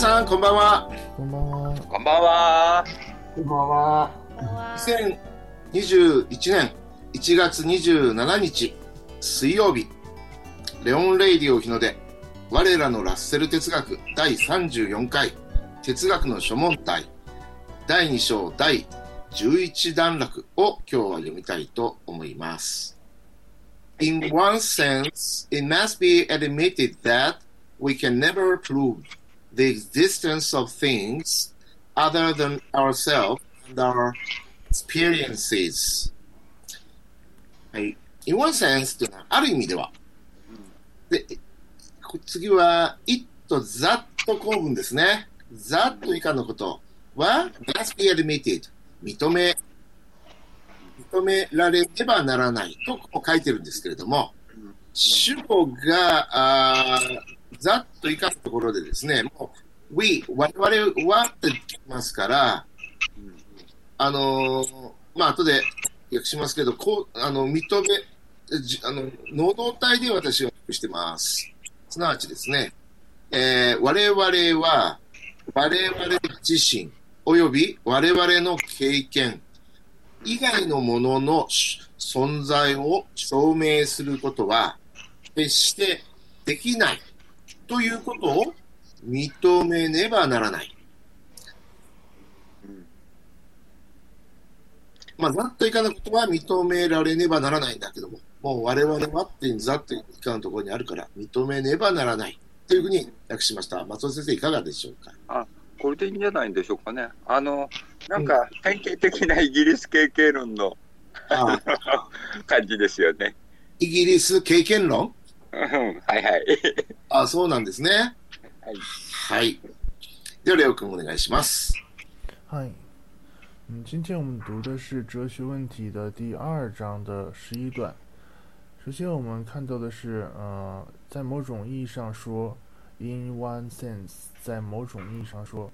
さんこんばんは。こんばんは。こんばんは。こんばんは。2021年1月27日水曜日、レオン・レイディオ日の出、我らのラッセル哲学第34回哲学の諸問題第2章第11段落を今日は。読みたいと思います。In one sense, it must be admitted that we can never prove the existence of things other than ourselves and our experiences. はい。in one sense というのは、ある意味では。で、次は、it と that 構文ですね。that 以下のことは、must be admitted 認め、認められねばならないとこう書いてるんですけれども、主語が、あー that 以下のところでですね、もう、we、我々はって言いますから、あのーまあ、後で訳しますけど、こう、あの、認め、あの、能動体で私は訳してます。すなわちですね、えー我々は、我々自身、および我々の経験以外のものの存在を証明することは、決してできないということを認めねばならない。まあ、ざっといかなことは認められねばならないんだけども、もう我々はっていうざっといかのところにあるから、認めねばならないというふうに訳しました。松尾先生、いかがでしょうか？これでいいんじゃないんでしょうかね。あの、なんか典型的なイギリス経験論のあ 感じですよね。イギリス経験論？うんはいはい。あそうなんですね。はい。はい。では、レオ君お願いします。嗨，嗯，今天我们读的是哲学问题的第二章的十一段。首先，我们看到的是，呃，在某种意义上说，in one sense，在某种意义上说。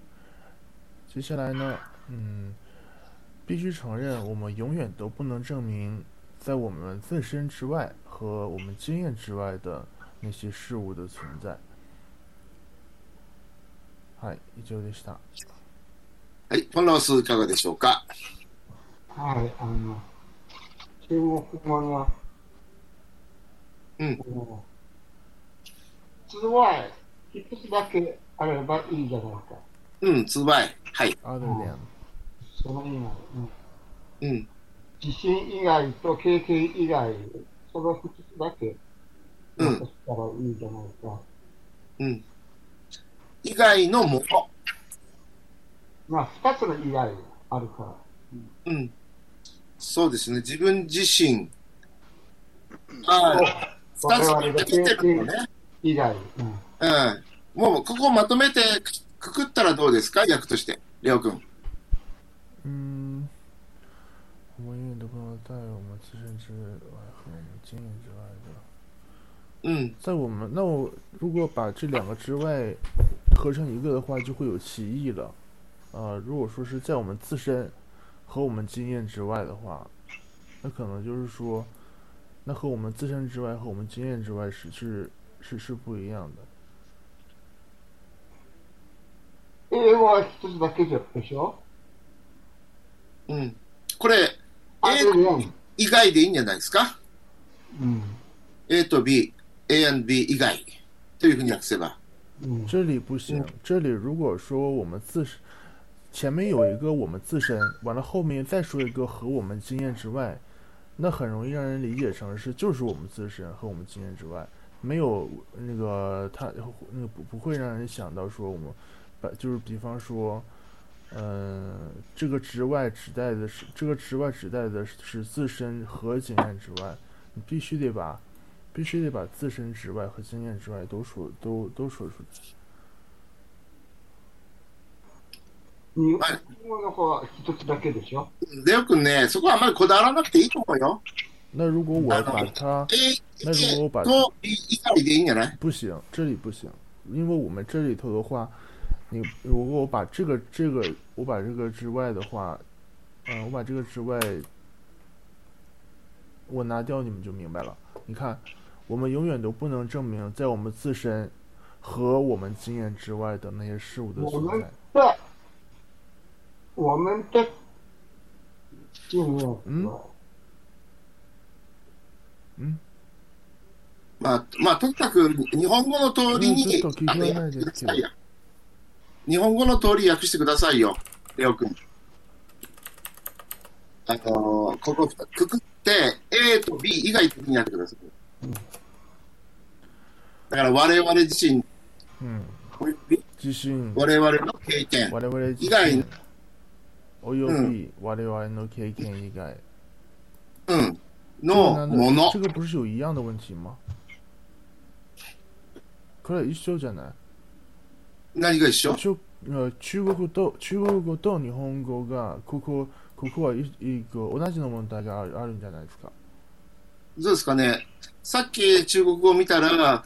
接下来呢，嗯，必须承认，我们永远都不能证明，在我们自身之外和我们经验之外的那些事物的存在。はい、以上でした。はい。ポンロース、いかがでしょうか。はい、あの、中国語の、うんあのつわい、一つだけあればいいじゃないか。うん、つばい。はい。other than，その以外、うんうん。自信以外と経験以外、その二つだけ、うん残したらいいじゃないか。うん。以外のもの。まあ、二つの以外あるから。うん。そうですね。自分自身。はい。二つに分けてるのね。以外、うん。うん。もう、ここをまとめてくくったらどうですか？役として。レオ君。嗯，我们永远都不能在我们自身之外和我们经验之外的。うん。在我们那我如果把这两个之外合成一个的话，就会有歧义了。呃，如果说是在我们自身和我们经验之外的话，那可能就是说，那和我们自身之外和我们经验之外是是是是不一样的。英語は一つだけでしょうん。これ、あ A と4。以外でいいんじゃないですかうん。 ?A と B、A and B 以外というふうに訳せば。うん。这里不行，这里如果说我们自身前面有一个我们自身，完了后面再说一个和我们经验之外，那很容易让人理解成是就是我们自身和我们经验之外，没有那个他那个不不会让人想到说我们把就是比方说， 嗯、这个之外指代的是这个之外指代的是自身和经验之外，你必须得把必须得把自身之外和经验之外都说都都说出去。日はい本語の方は一つだけでしょレオ君ね、そこはあんまりこだわらなくていいと思うよ。那如果我把它 A、那如果我把 A と B 以外でいいんじゃない不行，这里不行，因为我们这里头的话， 你如果我把这个这个我把这个之外的话，嗯、我把这个之外我拿掉，你们就明白了。你看，我们永远都不能证明在我们自身 和我们经验之外的那些事物的我们存在。的我们的经验嗯之外嗯，まあ、まあ、とにかく日本語の通りに、うんちょっと聞こえないあですけどいや 日本語の通り訳してくださいよ、レオ君。あのーここくくって、A と B 以外的にやってください。だから我々自身、嗯，および自身我々の経験、我々自以外身および我々の経験以外。うん、の难もの道这。个不是有一样的问题吗？これは一緒じゃない？何が一緒？中国と中国語と日本語がここここはい一個同じの問題があるあるんじゃないですか？どうですかね。さっき中国語を見たら、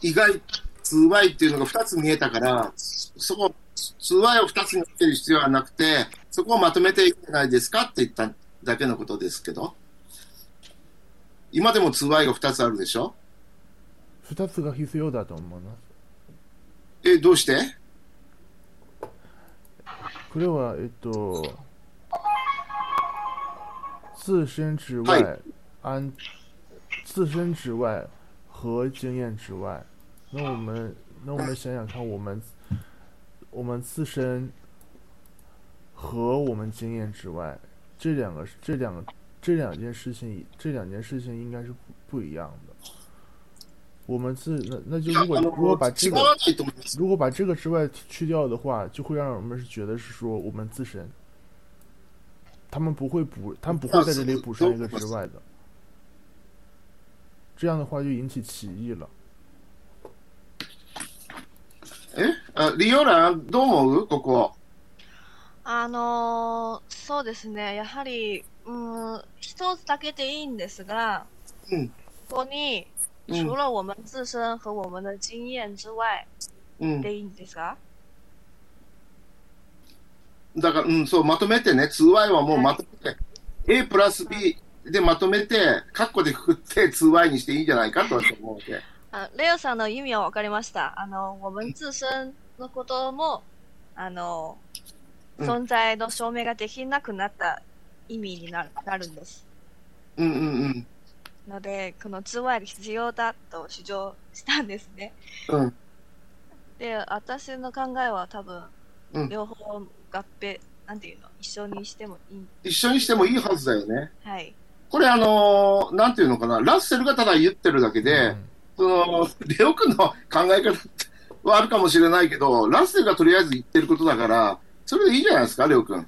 意外、通 y っていうのが2つ見えたから、そこ、通 y を2つに分ける必要はなくて、そこをまとめていいんじゃないですか？って言っただけのことですけど。今でも通 y が2つあるでしょ？二つが必要だと思います。え、どうしてこれはえっと自身之はい外、安自身之外和经验之外。那我们那我们想想看，我们我们自身和我们经验之外，这两个这两个这两件事情，这两件事情应该是不不一样的。 的。我们自那那就いや如果あの如果把这个違わないと思います。如果把这个之外去掉的话，就会让我们是觉得是说我们自身，他们不会補，他们不会在这里补上一个之外的，这样的话就引起歧义了。えあリオラン、どう思うここ。あのーそうですね、やはり、うーん、一つだけでいいんですが、うんここに、うん 除了我们自身和我们的经验之外うん。でいいんですか、だから、うん、そう、まとめてね、2y はもうまとめて、A プラス B でまとめて、カッコでくくって 2y にしていいんじゃないかと私は思うわけ。あレオさんの意味はわかりました。あの、我们自身のことも、あの、うん存在の証明ができなくなった意味になるなるんです。うんうんうん。ので、この2 y が必要だと主張したんですね。うんで、私の考えは多分、うん両方合併、なんていうの、一緒にしてもいい。一緒にしてもいいはずだよね。はい。これあのーなんていうのかな、ラッセルがただ言ってるだけで、嗯その、レオ君の考え方はあるかもしれないけど、ラッセルがとりあえず言ってることだから、それでいいじゃないですか、レオ君。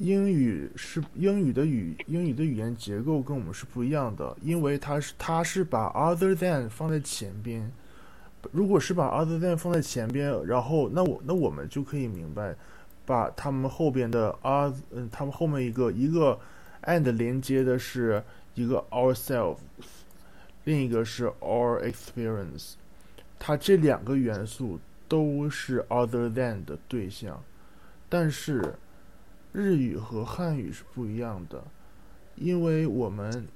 英语是英语的语英语的语言结构跟我们是不一样的，因为它是它是把 other than 放在前边。如果是把 other than 放在前边，然后那我那我们就可以明白，把他们后边的 other 嗯，他们后面一个一个 and 连接的是一个 ourselves，另一个是 our experience，它这两个元素都是 other than 的对象，但是。日语和汉语是不一样的，因为我们，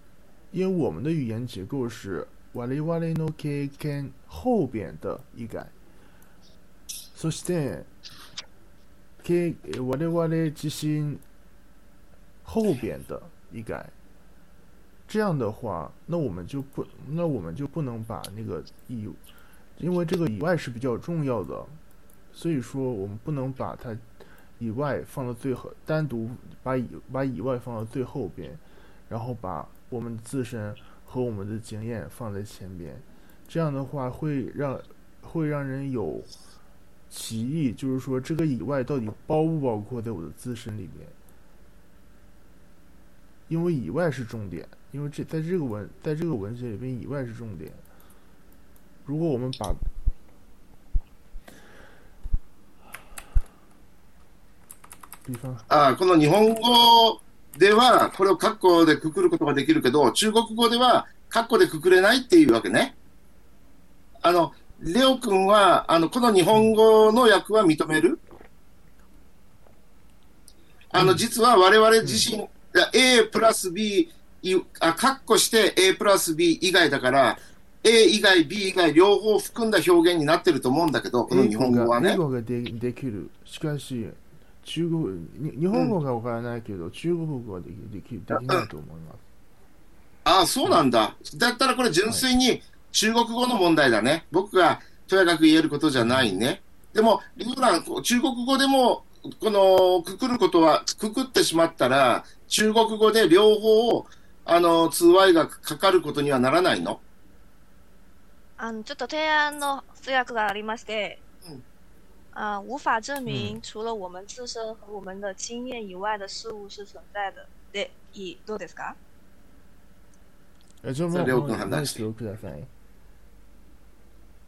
因为我们的语言结构是我々の経験后边的一改，そして、経我々自身后边的一改。这样的话，那我们就不，那我们就不能把那个以，因为这个以外是比较重要的，所以说我们不能把它。 以外放到最后，单独把以把以外放到最后边，然后把我们自身和我们的经验放在前边，这样的话会让会让人有歧义，就是说这个以外到底包不包括在我的自身里面？因为以外是重点，因为这在这个文在这个文学里边以外是重点。如果我们把あこの日本語では、これをカッコでくくることができるけど、中国語ではカッコでくくれないっていうわけね。あの、レオ君は、あの、この日本語の訳は認める？あの、実は我々自身、A プラス B、いあ、カッコして A プラス B 以外だから、A 以外 B 以外両方含んだ表現になってると思うんだけど、この日本語は英ね。語がでできる。しかし、中国、に日本語がわからないけど、中国語はできできできないと思います。ああ、そうなんだ。だったらこれ純粋に中国語の問題だね。僕がとやかく言えることじゃないね。でも、リオラン、中国語でも、この、くくることは、くくってしまったら、中国語で両方、あの、通話がかかることにはならないの？あのちょっと提案の通訳がありましてうん，啊，无法证明除了我们自身和我们的经验以外的事物是存在的。で、いいどうですか？え、ちょっとそれをもうもう話して一度ください。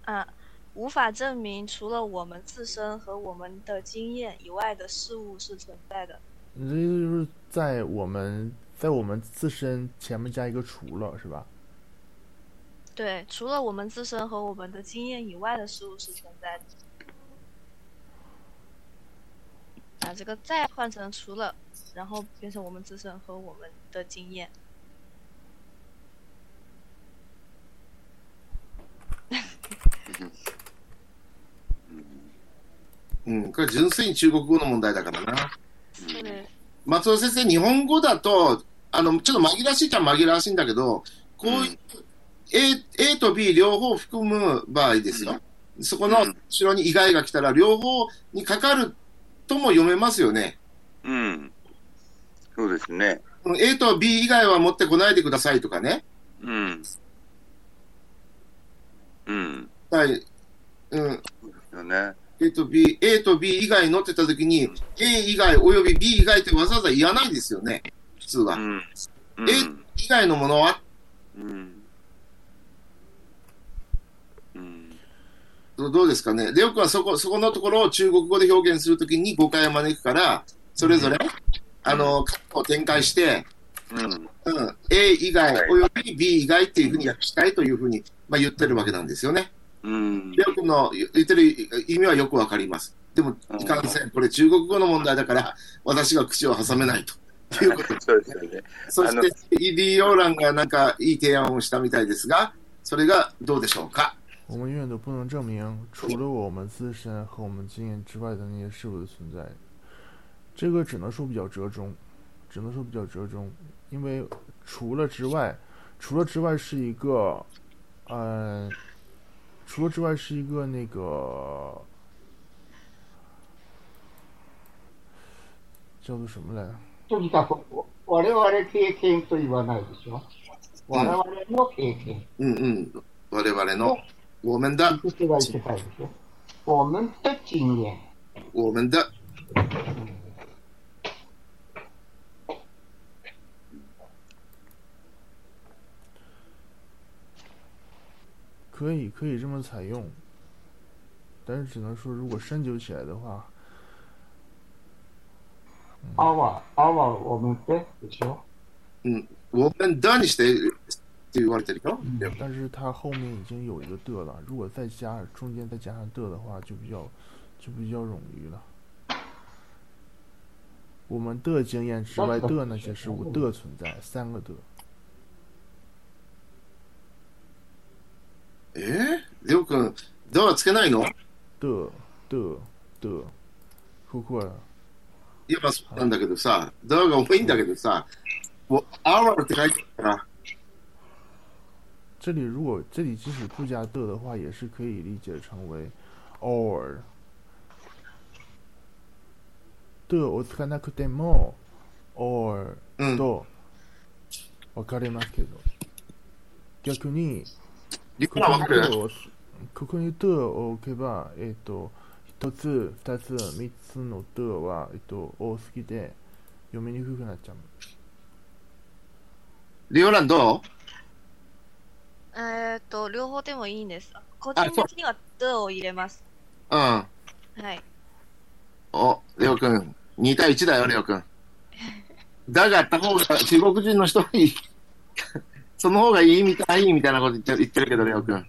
啊，无法证明除了我们自身和我们的经验以外的事物是存在的。这就是在我们在我们自身前面加一个除了，是吧？对，除了我们自身和我们的经验以外的事物是存在的。 把这个再换成除了，然后变成我们自身和我们的经验。うん、これ純粋に中国語の問題だからな。松尾先生、日本語だと、あの、ちょっと紛らわしいっちゃ紛らわしいんだけど、こういう、A, A と B 両方含む場合ですよ。そこの後ろに以外が来たら、両方にかかるとも読めますよね。うん。そうですね。A と B 以外は持ってこないでくださいとかね。うん。うん。はい。うん。そうですよね。A と B、A と B 以外のって言ったときに、A 以外および B 以外ってわざわざ言わないですよね。普通は。うん。うん。え以外のものは？うん。うん。どどうですかね。レオ君はそこ、そこのところを中国語で表現するときに誤解を招くから、それぞれ、あの、括弧を展開して、うん。うん、A 以外および B 以外っていうふうに訳したいというふうに、まあ、言ってるわけなんですよね。うん。レオ君の言ってる意味はよくわかります。でも、いかんせん、これ中国語の問題だから、私が口を挟めないということそうですよね。そして、イリー・ヨーランがなんかいい提案をしたみたいですが、それがどうでしょうか。我们永远都不能证明除了我们自身和我们经验之外的那些事物的存在。这个只能说比较折中，只能说比较折中，因为除了之外，除了之外是一个，呃，除了之外是一个那个叫做什么来？とにかく、我々経験と言わないでしょ。我々の経験。うんうん。我々の、 我们的、这是が言ってたいでしょ。我们的经验。我们的、可以可以这么采用，但是只能说如果深究起来的话，あは、あは我们的でしょ。我们的にして って言われてるよ。但是它后面已经有一个的了，如果再加中间再加上的的话，就比较就比较冗余了。我们的经验之外的那些事物的存在，三个的。えー、レオ君、だはつけないの的的的，包括了いや、まあそうなんだけどさ、だが多いんだけどさ、もう、our って書いてあるから、 这里如果这里即使不加的的话，也是可以理解成为 or 的を使わなくても or うん。と分かれますけど、逆にここに的をここに的を置けば、えっ、と一つ、二つ、三つの的は、えっ、と多すぎて読みにくくなっちゃう。リオランどえーっと、両方でもいいんです。個人的には的を入れます？ううん。はい。お、レオ君、2対1だよ、レオ君。だがあった方が中国人の人に、その方がいいみたいみたいなこと言って言ってるけど、レオ君。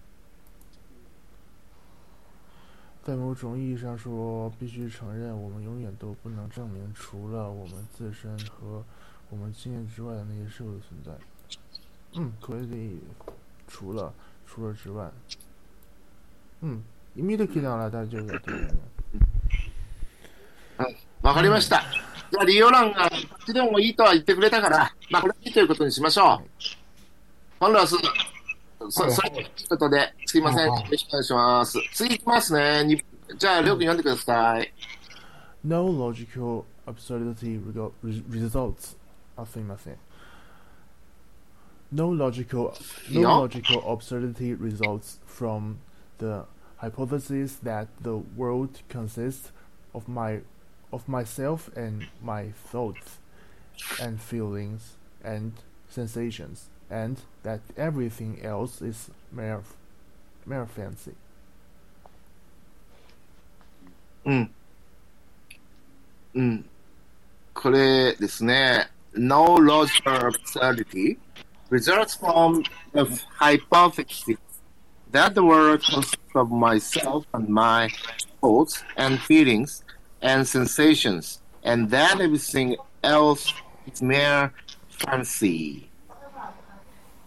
在某种意义上说，必须承认，我们永远都不能证明除了我们自身和我们经验之外的那些事物的存在。嗯，可以，除了除了之外。うん。意味的聞いたら大丈夫だと思う。わかりました。じゃあ、利用欄がこっちでもいいとは言ってくれたから、まあ、これいいということにしましょう。本来はす、そ、はいそれということで、すいません。よはいろしくお願いします。次いきますね。にじゃあ、りょうくん読んでください。No logical absurdity results. あ、すみません。No logical, いい no よ logical absurdity results from the hypothesis that the world consists of my, of myself and my thoughts and feelings and sensations, and that everything else is mere, mere fancy. うん。うん。これですね。No logical absurdity results from the hypothesis that the world consists of myself and my thoughts and feelings and sensations, and that everything else is mere fancy.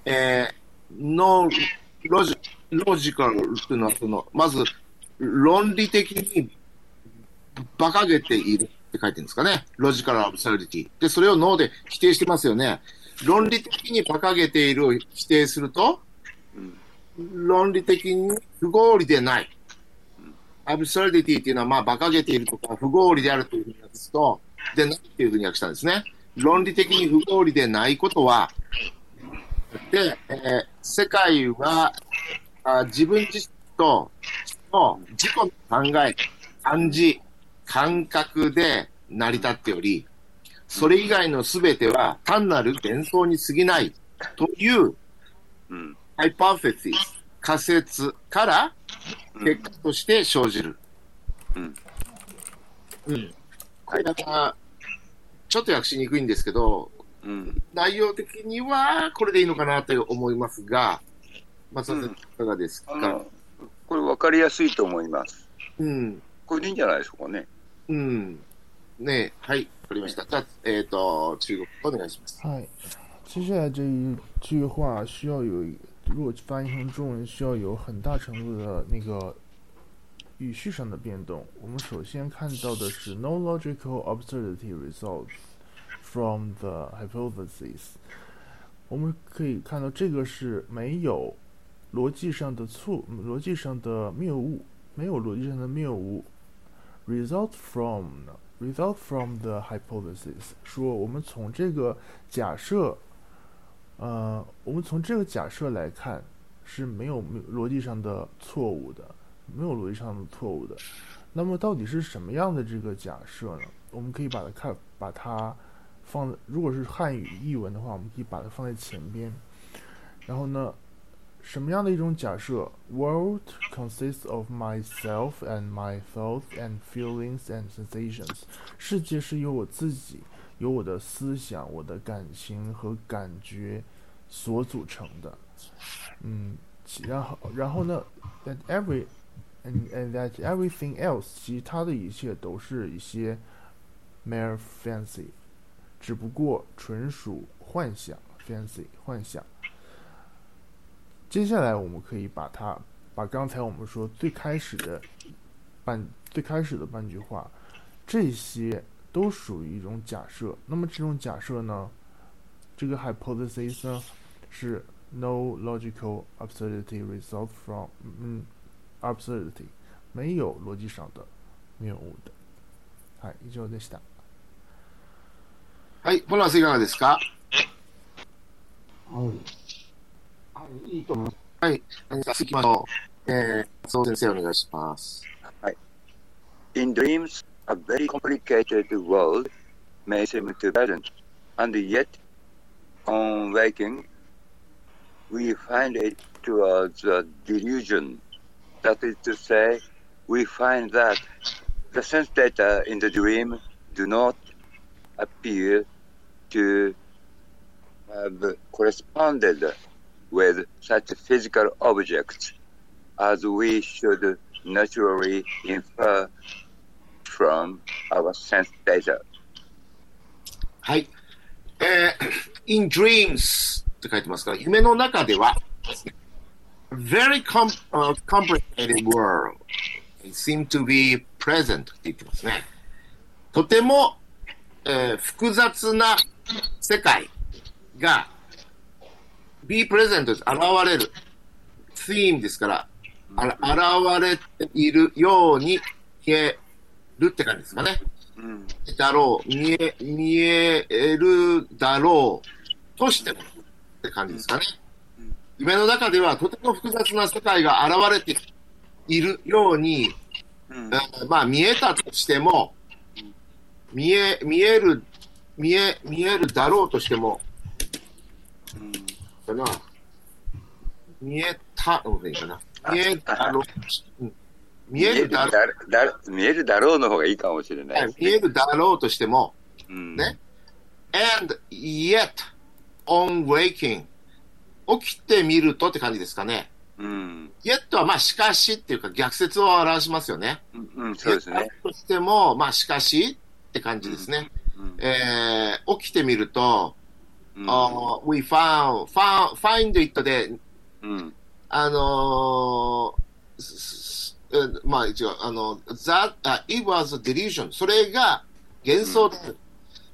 えー、no logic, logical というのはその、まず論理的に馬鹿げているって書いてるんですかね。ロジカルアブサルディティ。で、それを脳で否定してますよね。論理的に馬鹿げているを否定すると、論理的に不合理でない。アブサルディティっていうのは、まあ、馬鹿げているとか、不合理であるというふうに訳すと、でないっていうふうに訳したんですね。論理的に不合理でないことは、で、えー世界はあ自分自身との自己の考え、感じ、感覚で成り立っており、それ以外のすべては単なる幻想に過ぎないといううん。ハイパーフェシス、仮説から結果として生じる。うん。うん。これだから、ちょっと訳しにくいんですけど、うん。内容的にはこれでいいのかなと思いますが、松田さん、いかがですか、あの、これ分かりやすいと思います。うん。これでいいんじゃないでしょうかね。うん。ねはい、わかりました。じゃあ、えっ、と、中国お願いします。嗨，接下来这一句话需要有一，如果翻译成中文，需要有很大程度的那个语序上的变动。我们首先看到的是 no logical absurdity results from the hypothesis。我们可以看到这个是没有逻辑上的错，逻辑上的谬误，没有逻辑上的谬误。result from 呢 Result from the hypothesis 说我们从这个假设，呃，我们从这个假设来看是没有逻辑上的错误的，没有逻辑上的错误的。那么到底是什么样的这个假设呢？我们可以把它看，把它放，如果是汉语译文的话，我们可以把它放在前边。然后呢，什么样的一种假设？World consists of myself and my thoughts and feelings and sensations。世界是由我自己、由我的思想、我的感情和感觉所组成的。嗯，然后然后呢，that every and and that everything else，其他的一切都是一些 mere fancy，只不过纯属幻想，fancy 幻想。接下来我们可以把它把刚才我们说最开始的半最开始的半句话，这些都属于一种假设。那么这种假设呢，这个 hypothesis 呢是 no logical absurdity result from 嗯 absurdity 没有逻辑上的谬误的。はい、以上でした。はい、ポラスいかがですかはい。 はい、いいと思います。はい、何か続きましょう。えー、松尾先生お願いします。 In dreams, a very complicated world may seem too present, and yet, on waking, we find it towards a delusion. That is to say, we find that the sense data in the dream do not appear to have corresponded with such physical objects as we should naturally infer from our sense data. はい。えー、in dreams って書いてますから、夢の中では、 very com、uh, complicated world seem to be present って言ってますね。とても、えー複雑な世界が be present です。現れる。theme ですから、あ現れているように見えるって感じですかね。うん。だろう、見え、見えるだろうとしてもって感じですかね。夢の中ではとても複雑な世界が現れているように、うんえーまあ見えたとしても、見え、見える、見え、見えるだろうとしても、かな。見えた、のでいいかな。見えるだろう、うん見えるだろう、だだ見えるだろうの方がいいかもしれないです見えるだろうとしても、うんね。and yet on waking 起きてみるとって感じですかね。うん。yet はまあしかしっていうか逆説を表しますよね。うんうん、そうですね。としても、まあしかしって感じですね。うんえー起きてみると、うんあー we found, found, find it で、うん。あのーまあ一応、あの、that, あ it was a delusion. それが幻想である。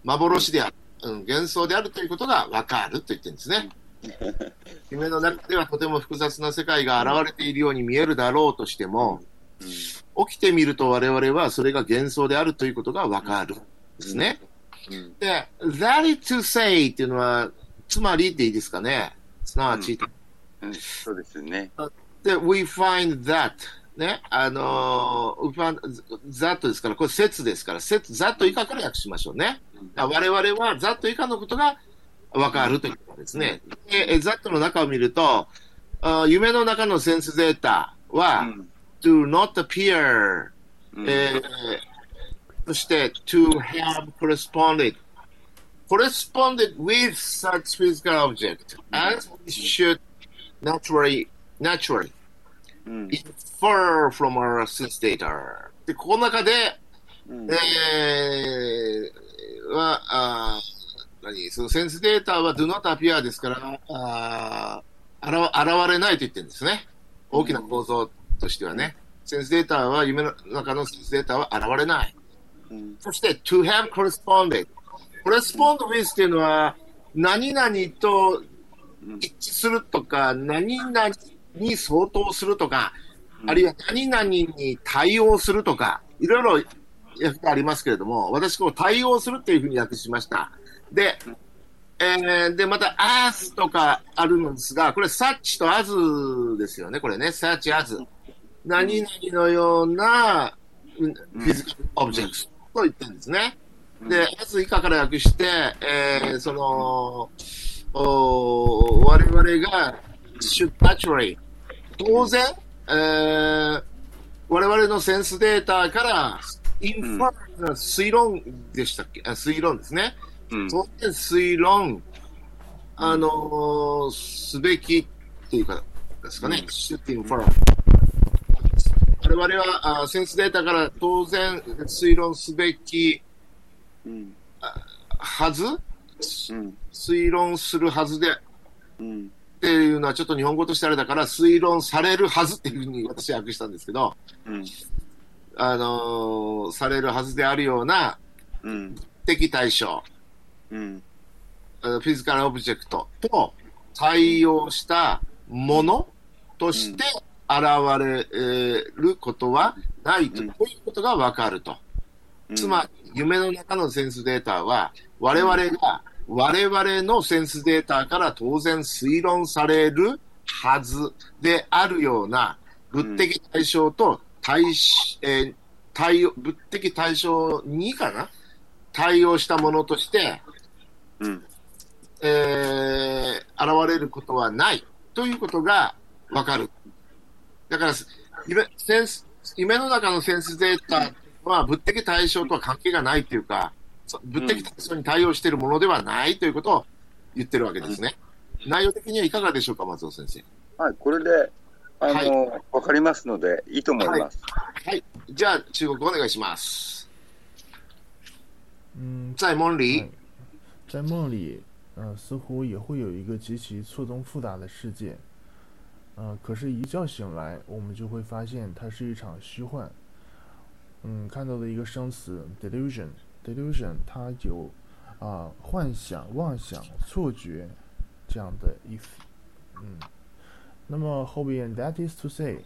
幻である。うん、幻想であるということがわかると言ってるんですね。夢の中ではとても複雑な世界が現れているように見えるだろうとしても、起きてみると我々はそれが幻想であるということがわかるんですね。うんで、that is to say っていうのは、つまりでいいですかね？すなわち、うんそうですね。で、we find that ね、あのー、we find that ですから、これ説ですから、説、that 以下から訳しましょうね。だから我々は that 以下のことがわかるということですね。で、え that の中を見ると、あ夢の中のセンスデータは、うん。do not appear うんえーそして、to have corresponded, corresponded with such physical object as we should naturally, naturally うん。infer from our sense data. で、ここの中で、うんえー、は、あー何そのセンスデータは do not appear ですから、あ現れないと言ってるんですね。大きな構造としてはね。センスデータは、夢の中のセンスデータは現れない。うん。そして、to have corresponded。correspond with っていうのは、何々と一致するとか、何々に相当するとか、あるいは何々に対応するとか、いろいろ訳がありますけれども、私、こう対応するっていうふうに訳しました。で、えーで、また、as とかあるのですが、これ、such と as ですよね、これね、such as。何々のような、うん。フィジカルオブジェクトと言ってるんですね。で、as 以下から訳して、えーその、お我々が should naturally 当然、えー我々のセンスデータから、インファ推論でしたっけ？あ推論ですね。うん当然推論、あのーすべきっていうか、ですかね。should infer 我々はあセンスデータから当然推論すべきうん。はず？うん。推論するはずで。うん。っていうのはちょっと日本語としてあれだから推論されるはずっていうふうに私は訳したんですけど、うん。あのーされるはずであるようなうん。敵対象、うん。あのフィジカルオブジェクトと対応したものとして現れることはないと、うん。こういうことがわかると。つまり、夢の中のセンスデータは、我々が、我々のセンスデータから当然推論されるはずであるような物的対象と対し、えー対応、物的対象にかな？対応したものとして、うん。えー現れることはないということがわかる。だから、夢センス夢の中のセンスデータは物的対象とは関係がないというか、そ物的対象に対応しているものではないということを言ってるわけですね。内容的にはいかがでしょうか、松尾先生？はい、これで、あはいの、わかりますので、いいと思います。はい。じゃあ、中国語お願いします。嗯，在梦里？哎，在梦里，呃，似乎也会有一个极其错综复杂的世界。嗯、可是，一觉醒来，我们就会发现它是一场虚幻。嗯，看到的一个生词 delusion，delusion 它有啊、幻想、妄想、错觉这样的意思。嗯，那么后边 that is to say，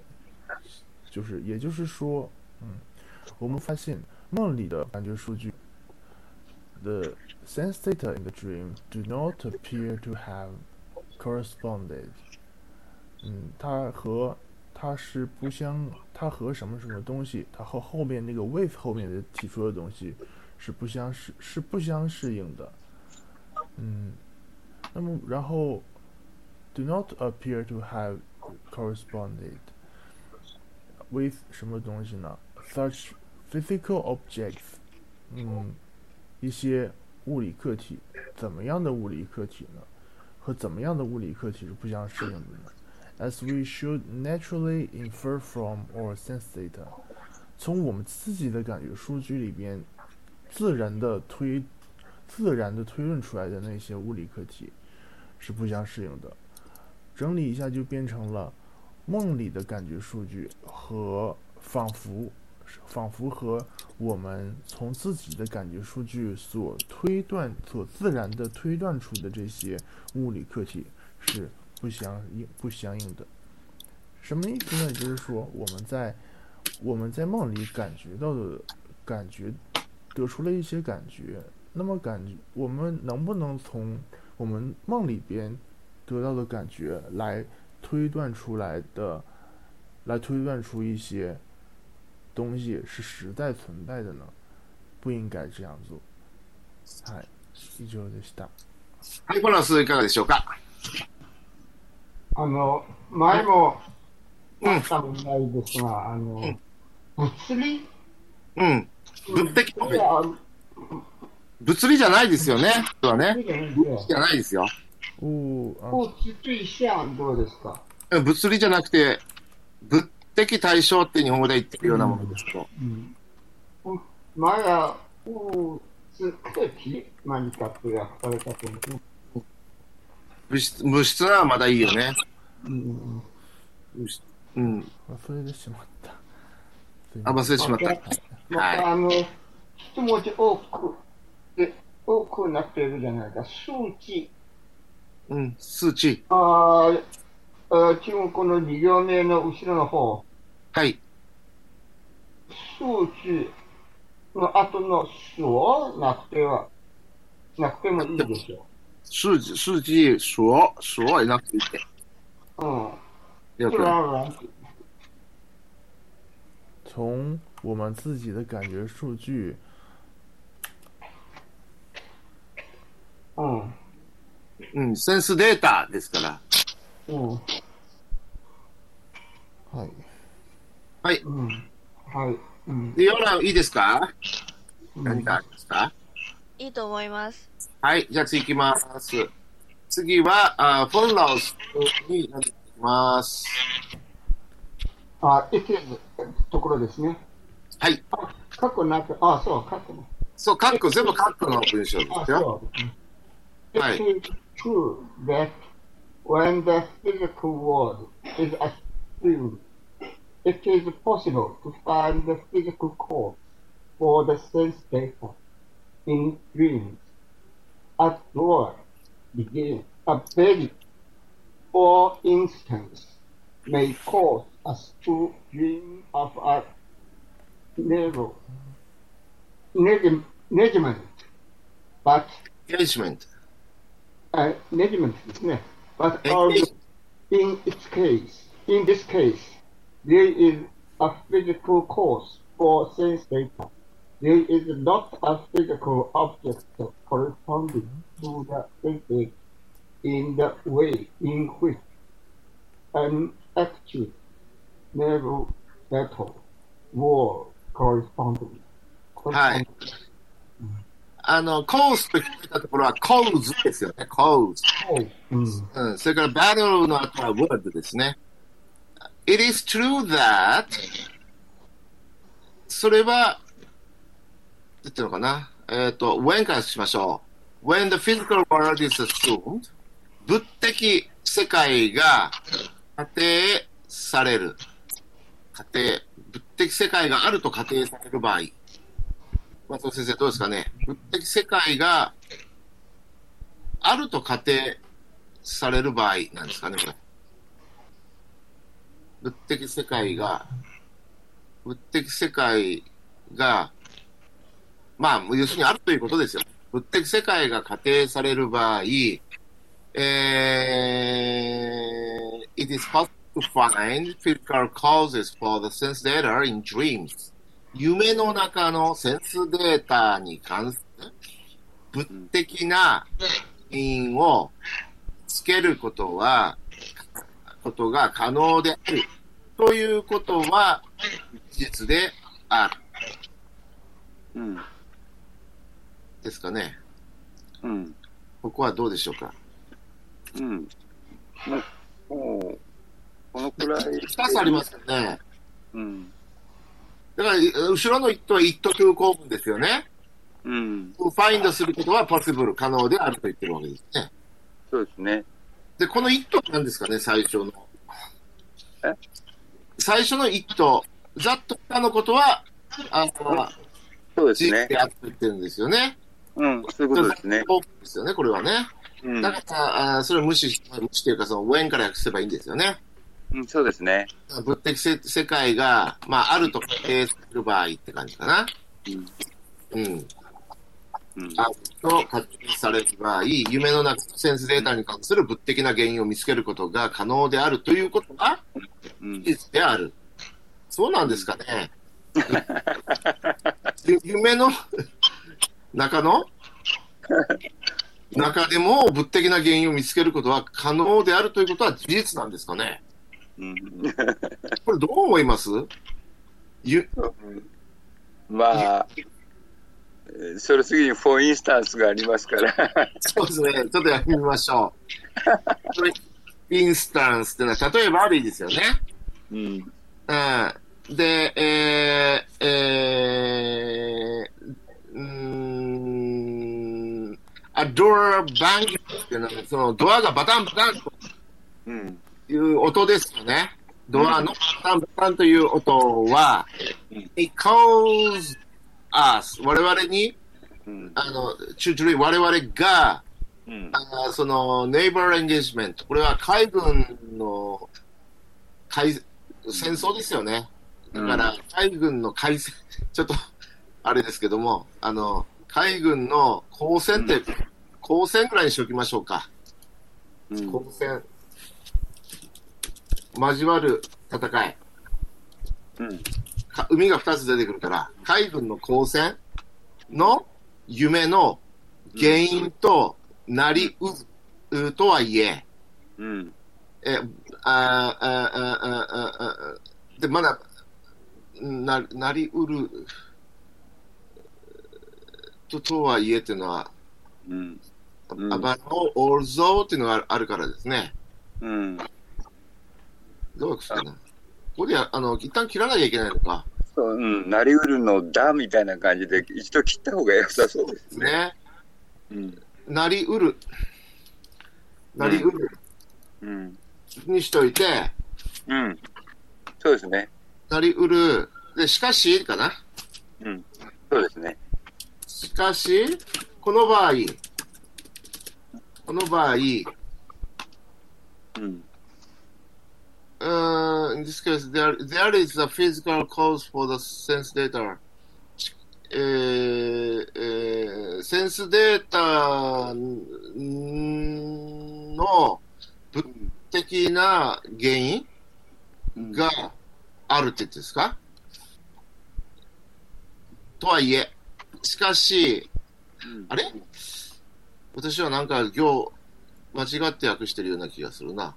就是也就是说，嗯，我们发现梦里的感觉数据，the sense data in the dream do not appear to have corresponded。嗯，它和它是不相，它和什么什么东西，它和后面那个 with 后面的提出的东西是不相适，是不相适应的。嗯，那么然后 do not appear to have corresponded with 什么东西呢？such physical objects，嗯，一些物理客体，怎么样的物理客体呢？和怎么样的物理客体是不相适应的呢？As we should naturally infer from or sense data，从我们自己的感觉数据里边，自然的推，自然的推论出来的那些物理客体是不相适应的。整理一下就变成了梦里的感觉数据和仿佛仿佛和我们从自己的感觉数据所推断、所自然的推断出的这些物理客体是不相应、不相应的。什么意思呢？也就是说，我们在我们在梦里感觉到的感觉，得出了一些感觉。那么感觉，我们能不能从我们梦里边得到的感觉来推断出来的，来推断出一些东西是实在存在的呢？不应该这样做。はい、以上でした。はい、コナンスいかがでしょうか あの、前もあった問題ですが、あの、物理？うん。物的いや、物理じゃないですよね。物理じゃないんでじゃないですよ。うです物理じゃなくて、物的対象って日本語で言ってるようなものですと。うん。前は、物的何かって訳されたと思う。物質物質ならまだいいよね。うんうん。忘れてしまった。あ、ません忘れてしまった。まはいた、あの、一文字多く、で、多くなっているじゃないか。数値。うん。数値。あーあー、中国の二行目の後ろの方、はい。数値の後の数をなくては、なくてもいいでしょ数字、数字、数、数はなくていいって。う。うん。了解。不然然。从我们自己的感觉数据，うん。うん。センスデータですから。うん。はい。はい。うん。はい。うん。で、ヨラいいですか？うん何かありますか？いいと思います。はい。じゃあ次行きます。次は、あフォンラウスになってきます。あ、いけるところですね。はい。あ、過去なく、あ、そう、過去ね。そう、カッコ、全部カッコの文章であ、すよ。はい true that when the physical world is assumed, it is possible to find the physical cause for the sense data in dreams at or begin a very or instance may cause us to dream of a narrow negament, neg but engagement. Uh, but in its case, in this case, there is a physical cause for sense data. There is not a physical object corresponding to the in the way in which an acute nerve battle war corresponding. はい。あの、コースと聞いたところは、コーズですよね、コーズ。うん。うん、それから、バトルの後は、ウォードですね。It is true that それは、なんていうのかな。えっ、と、when からしましょう。When the physical world is assumed 物的世界が仮定される。仮定、物的世界があると仮定される場合。松尾先生、どうですかね？物的世界があると仮定される場合なんですかね、これ。物的世界が、物的世界が、まあ、要するにあるということですよ。物的世界が仮定される場合、えー it is possible to find physical causes for the sense data in dreams. 夢の中のセンスデータに関する物的な因をつけることは、ことが可能であるということは事実である。うん。ですかね。うん。ここはどうでしょうか？うん。もう、このくらい。2つありますよね。うん。だから、後ろの一とは一と空構文ですよね。うん。ファインドすることは possible 可能であると言ってるわけですね。そうですね。で、この一とは何ですかね、最初の。え？最初の一と、ざっと他のことは、あの、そうですね。事実であると言ってるんですよね。うん。そういうことですね。ですよね、これはね。うんだから、あそれを無視し、無視というか、その、when から訳せばいいんですよね。うん。そうですね。物的せ世界が、まあ、あると仮定する場合って感じかな。うん。うん。うん。あると仮定される場合、夢の中のセンスデータに関する物的な原因を見つけることが可能であるということがうん事。実である。そうなんですかね。ゆ 夢の中の？中でも物的な原因を見つけることは可能であるということは事実なんですかね？うん。これどう思います？ゆまあ、えーそれ次にフォーインスタンスがありますから。そうですね。ちょっとやってみましょう。インスタンスってのは、例えばでいいですよね。うん。うん。で、えー、えー、うーん、a door bang っていうのは、そのドアがバタンバタンとうん。いう音ですよね。ドアのバタンバタンという音は、it calls us 我々に、うん。あの、チュチュ我々が、うん。あーその、ネイバーエンゲージメント。これは海軍の海、戦争ですよね。だから、海軍の海戦、ちょっと、あれですけども、あの、海軍の交戦って、交戦ぐらいにしておきましょうか。うん。交戦。交わる戦い。うん。か海が2つ出てくるから、海軍の交戦の夢の原因となりうるとはいえ、うん。え、ああああああで、まだ、な、なりうる、と、とはいえっていうのは、うん。うんあばの、オルゾーっていうのがあるからですね。うん。どうですかね。ここで、あの、一旦切らなきゃいけないのか。そう、うん。なりうるのだみたいな感じで、一度切った方が良さそうですね。ね。うん。なりうる。なりうるうん。にしといて、うん。そうですね。なりうる。で、しかし、かな。うん。そうですね。しかし、この場合、この場合、うん。Uh, in this case, there, there is a physical cause for the sense data. えーえーセンスデータの物的な原因があるって言ってですかとはいえ、しかし、うんあれ？私はなんか行、間違って訳してるような気がするな。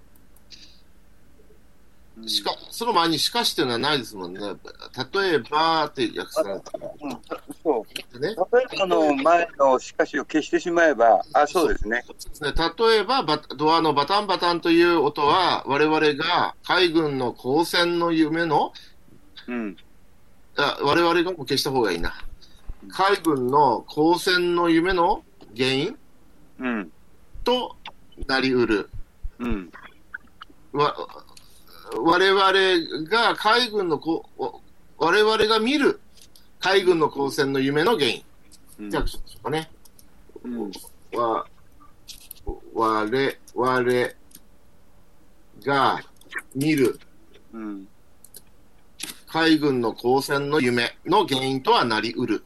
しか、その前にしかしっていうのはないですもんね。例えばって訳されてうんそう。ね？例えばの前のしかしを消してしまえば、あ、そうですね。ですね例えばバ、ドアのバタンバタンという音は、我々が海軍の交戦の夢の、うん。あ我々がもう消した方がいいな。海軍の交戦の夢の原因？うん。となりうる。うん。わ我々が海軍のこう、我々が見る海軍の光線の夢の原因。うんじゃあ、しょうかね。うんわ、我々が見るうん海軍の光線の夢の原因とはなりうん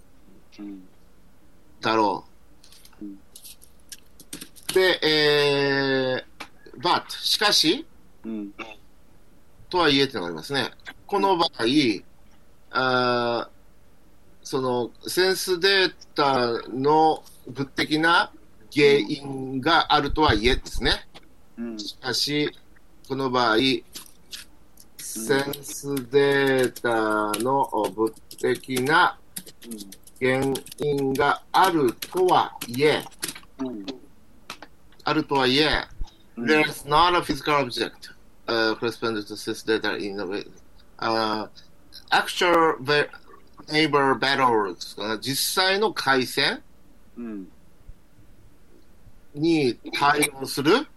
だろう。うんで、えー、but、しかし、うんとはいえってのがありますね。この場合、あーそのセンスデータの物的な原因があるとはいえですね。うんしかし、この場合、センスデータの物的な原因があるとはいえ、うんあるとはいえ、うん there's not a physical object uh, corresponding to sense data in a way. Uh, actual neighbor battles 実際の回戦うんに対応する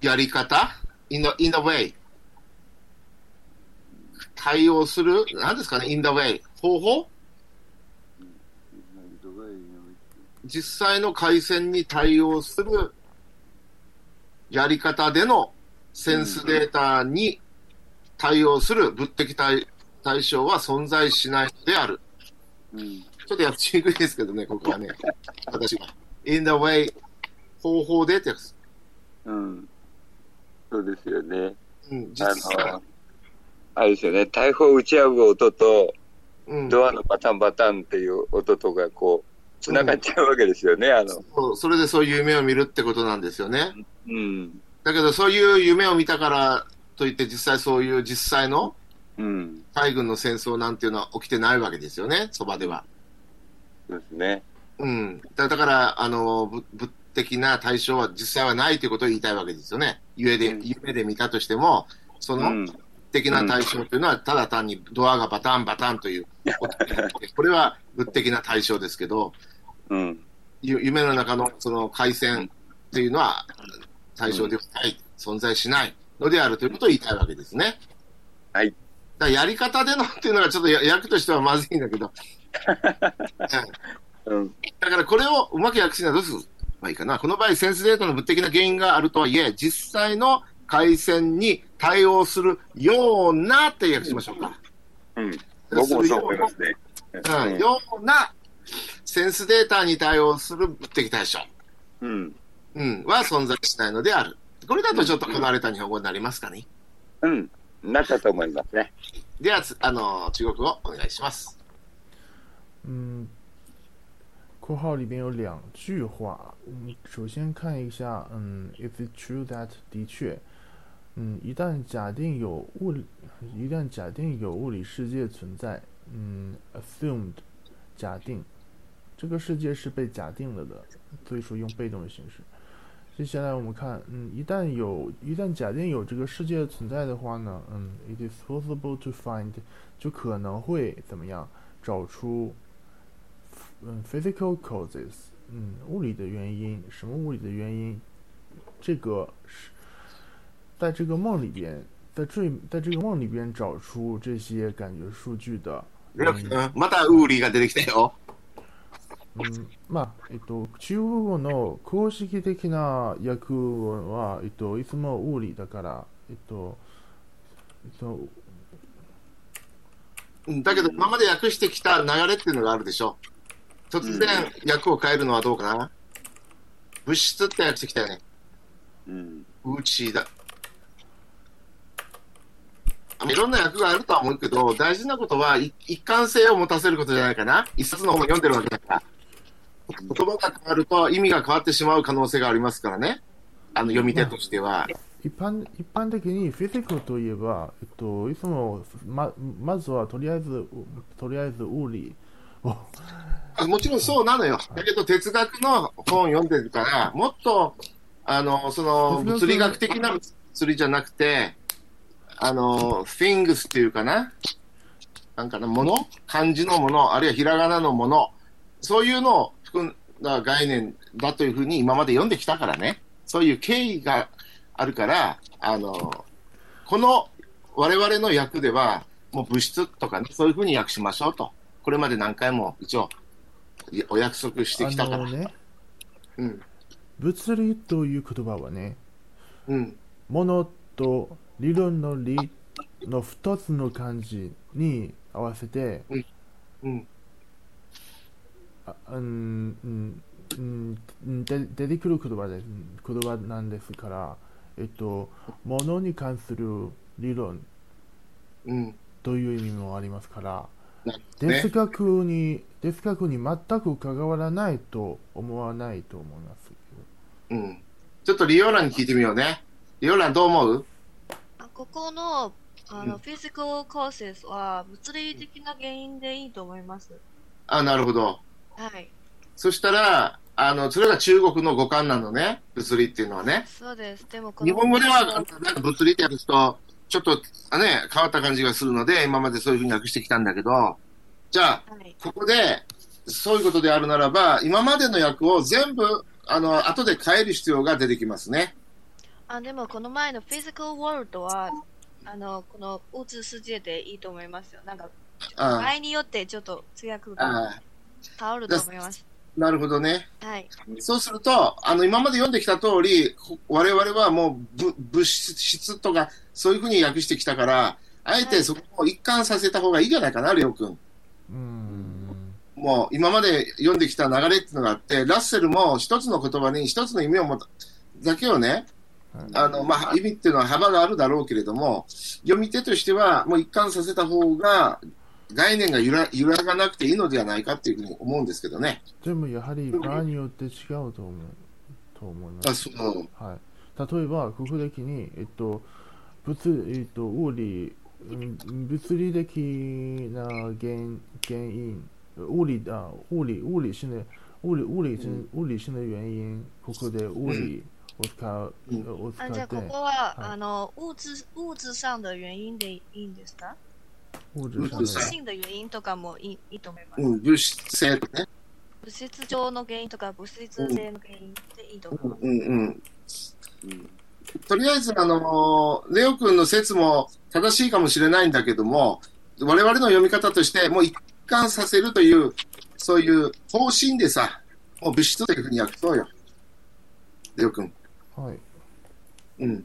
やり方 in a, in a way 対応する何ですかね in the way 方法実際の回線に対応するやり方でのセンスデータに対応する物的対対象は存在しないのである。うんちょっとやっちにくいですけどね、ここはね。私は。in the way 方法でってやつ。うんそうですよね。うん、あ実際。の、あれですよね、大砲打ち合う音と、うん、ドアのバタンバタンっていう音とがこう、繋がっちゃうわけですよね、あの。そうそれでそういう夢を見るってことなんですよね。うん。だけどそういう夢を見たからといって実際そういう実際のうん。海軍の戦争なんていうのは起きてないわけですよね、そばでは。そうですね。うん。だだから、あの、ぶ物的な対象は実際はないということを言いたいわけですよね。夢で、うん夢で見たとしても、そうのん。物的な対象というのは、ただ単にドアがバタンバタンという これは物的な対象ですけど、うん。ゆ夢の中のその回線というのは対象ではない、存在しないのであるということを言いたいわけですね。はい。だやり方でのっていうのがちょっとや 役としてはまずいんだけど、う んうん。だからこれをうまく訳すにはどうすればいいかな。この場合、センスデータの物的な原因があるとはいえ、実際の回線に対応するようなって訳しましょうか。うん。僕もそう思いますね。うん、ようなセンスデータに対応する物的対象、うん。うん、は存在しないのである。これだとちょっと離れた日本語になりますかね。うん。なったと思いますね。では、つあの、中国語お願いします。嗯，括号里边有两句话，嗯，首先看一下，嗯，Is it true that 的确，嗯，一旦假定有物理，一旦假定有物理世界存在，嗯，assumed 假定，这个世界是被假定了的，所以说用被动的形式。接下来我们看，嗯，一旦有，一旦假定有这个世界存在的话呢，嗯，it is possible to find，就可能会怎么样找出，嗯，physical causes，嗯，物理的原因，什么物理的原因？这个是在这个梦里边，在这在这个梦里边找出这些感觉数据的，うんまたウーリーが出てきたよ。うん、まあ、えっと、中国語の公式的な訳語は、えっと、いつもウーリだから、えっと、えっと、うんだけど、今まで訳してきた流れっていうのがあるでしょ。突然、訳を変えるのはどうかな？物質って訳してきたよね。うん。うちだ。いろんな訳があるとは思うけど、大事なことはい一貫性を持たせることじゃないかな。一冊の本を読んでるわけだから。言葉が変わると意味が変わってしまう可能性がありますからね。あの読み手としては。一般一般的にフィジカルといえば、えっと、いつもままずはとりあえずとりあえずウーリをもちろんそうなのよ。だけど哲学の本を読んでるから、もっと、あの、その、物理学的な物理じゃなくて、あの、things っていうかな？なんかな、もの？漢字のもの、あるいはひらがなのもの、そういうのを含んだ概念だというふうに今まで読んできたからね。そういう経緯があるから、あの、この我々の訳では、もう物質とかね、そういうふうに訳しましょうと。これまで何回も一応、いお約束してきたから。ね、うん。物理という言葉はね、うん。ものと理論の理の二つの漢字に合わせて、うん。あうんうんうんうんで出てくる言葉です言葉なんですから、えっと、ものに関する理論うん。という意味もありますから、哲。学に哲学に全く関わらないと思わないと思います。うん。ちょっとリオラに聞いてみようね。リオラどう思う？あここのあの、うんフィジカルコーセスは物理的な原因でいいと思います。あ、なるほど。はい。そしたら、あの、それが中国の語感なのね。物理っていうのはね。そうです。でもこの日本語では、なんか物理って訳すと、ちょっと、あね、変わった感じがするので、今までそういうふうに訳してきたんだけど、じゃあ、はい。ここで、そういうことであるならば、今までの訳を全部、あの、後で変える必要が出てきますね。あでもこの前のフィジカルワールドはあのこの物質世界でいいと思いますよ。なんかあ場合によってちょっと通訳あがあ変わると思います。なるほどね。はい。そうすると、あの、今まで読んできた通り、ほ我々はもうぶ物質とか、そういうふうに訳してきたから、あえてそこを一貫させた方がいいんじゃないかな、レオ君。うーんもう今まで読んできた流れっていうのがあって、ラッセルも一つの言葉に一つの意味を持た、だけをね、はいあの、まあ、意味っていうのは幅があるだろうけれども、読み手としてはもう一貫させた方が、概念が揺ら揺らがなくていいのではないかっていうふうに思うんですけどね。でもやはり場合によって違うと思うと思います。あそうはい、例えば、国的に、えっと、物、えっと、物理、的な原原因、物理、啊，物理、物理性的、物理、物理性、物理性的原因、ここで物理を使う、うんを使あじゃここは、はいあの物質物質上的原因でいいんですか？物質上的原因とかもいいいいと思います。うん、物質性とね。物質上の原因とか物質性の原因でいいと思います。うんうんうんとりあえず、あのレオ君の説も正しいかもしれないんだけども、我々の読み方として、もう一貫させるという、そういう方針でさ、もう物質というふうに訳そうよ。レオ君。はい。うん。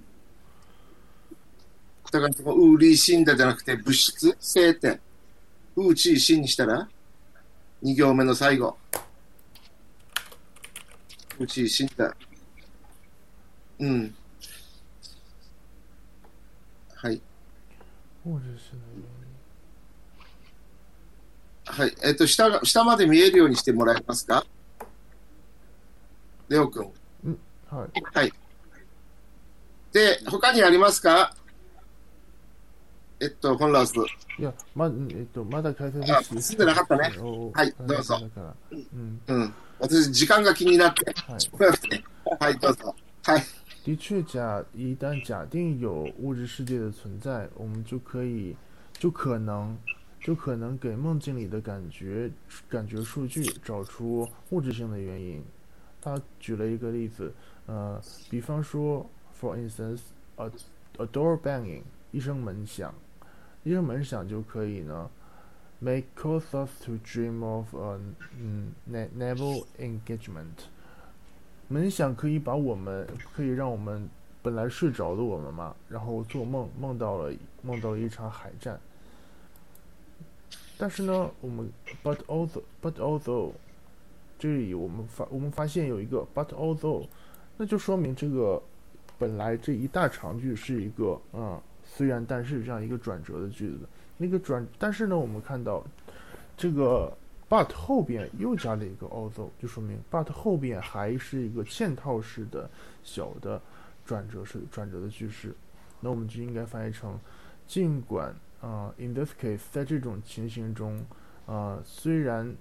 だから、ウーリーシンダじゃなくて、物質性って、ウーチーシンにしたら、二行目の最後。ウーチーシンダ。うん。はい。物理性のはい。えっ、と、下が、下まで見えるようにしてもらえますか？レオ君。はい。はい。で、他にありますか？えっと、コンラース。いや、ま、えっと、まだ解説あ済んでなかったねおはいどうぞ。うん。うん。私、時間が気になって。はい。はい、どうぞ。はい。的确假一旦假定有物质世界的存在，我们就可以，就可能，就可能给梦境里的感觉感觉数据找出物质性的原因。他举了一个例子，呃，比方说，for instance，a a door banging，一声门响，一声门响就可以呢，make cause us to dream of a 嗯 na- naval engagement。门响可以把我们，可以让我们本来睡着的我们嘛，然后做梦梦到了梦到了一场海战。但是呢，我们 but although but although 这里我们发我们发现有一个 but although，那就说明这个本来这一大长句是一个嗯虽然但是这样一个转折的句子。那个转，但是呢，我们看到这个 but 后边又加了一个 although，就说明 but 后边还是一个嵌套式的小的转折式转折的句式，那我们就应该翻译成尽管啊、i n this case，在这种情形中啊、虽然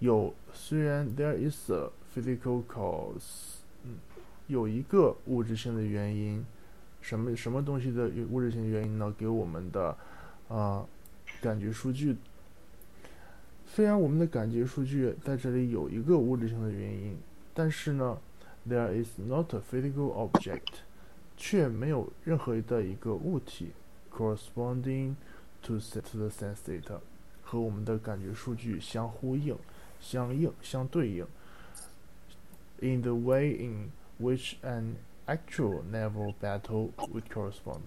有虽然 there is a physical cause，有一个物质性的原因，什么什么东西的物质性原因呢？给我们的啊、感觉数据虽然我们的感觉数据在这里有一个物质性的原因，但是呢，there is not a physical object 却没有任何的一个物体 corresponding to to the sense data 和我们的感觉数据相呼应、相应、相对应。In the way in which an actual naval battle would correspond，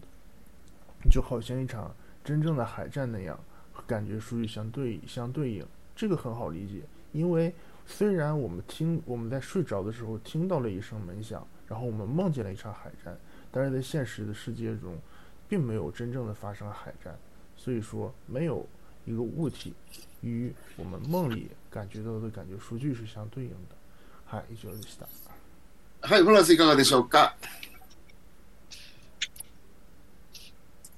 就好像一场真正的海战那样，和感觉数据相对相对应。这个很好理解，因为虽然我们听我们在睡着的时候听到了一声门响，然后我们梦见了一场海战，但是在现实的世界中，并没有真正的发生海战，所以说没有一个物体与我们梦里感觉到的感觉数据是相对应的。はい、以上でした。 はい、フォンラスいかがでしょうか？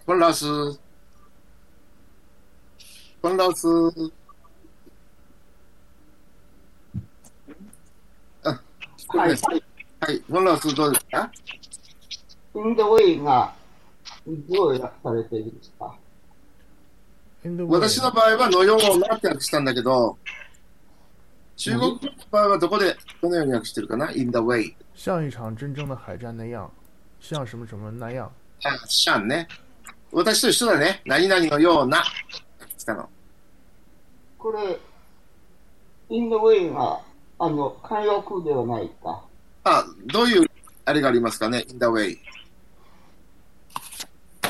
フォンラス。フォンラス。あ、はいね。はい、フォンラスどうですか？In the way がどう訳されているんですか？私の場合はのようなって訳したんだけど、中国の場合はどこで、どのように訳してるかな ?in the way。像一场真正的海战那样，像什么什么那样。あ、シャンね。私と一緒だね。何々のような。来たの。これ、in the way が、あの、慣用句ではないか。あ、どういう、あれがありますかね ?in the way。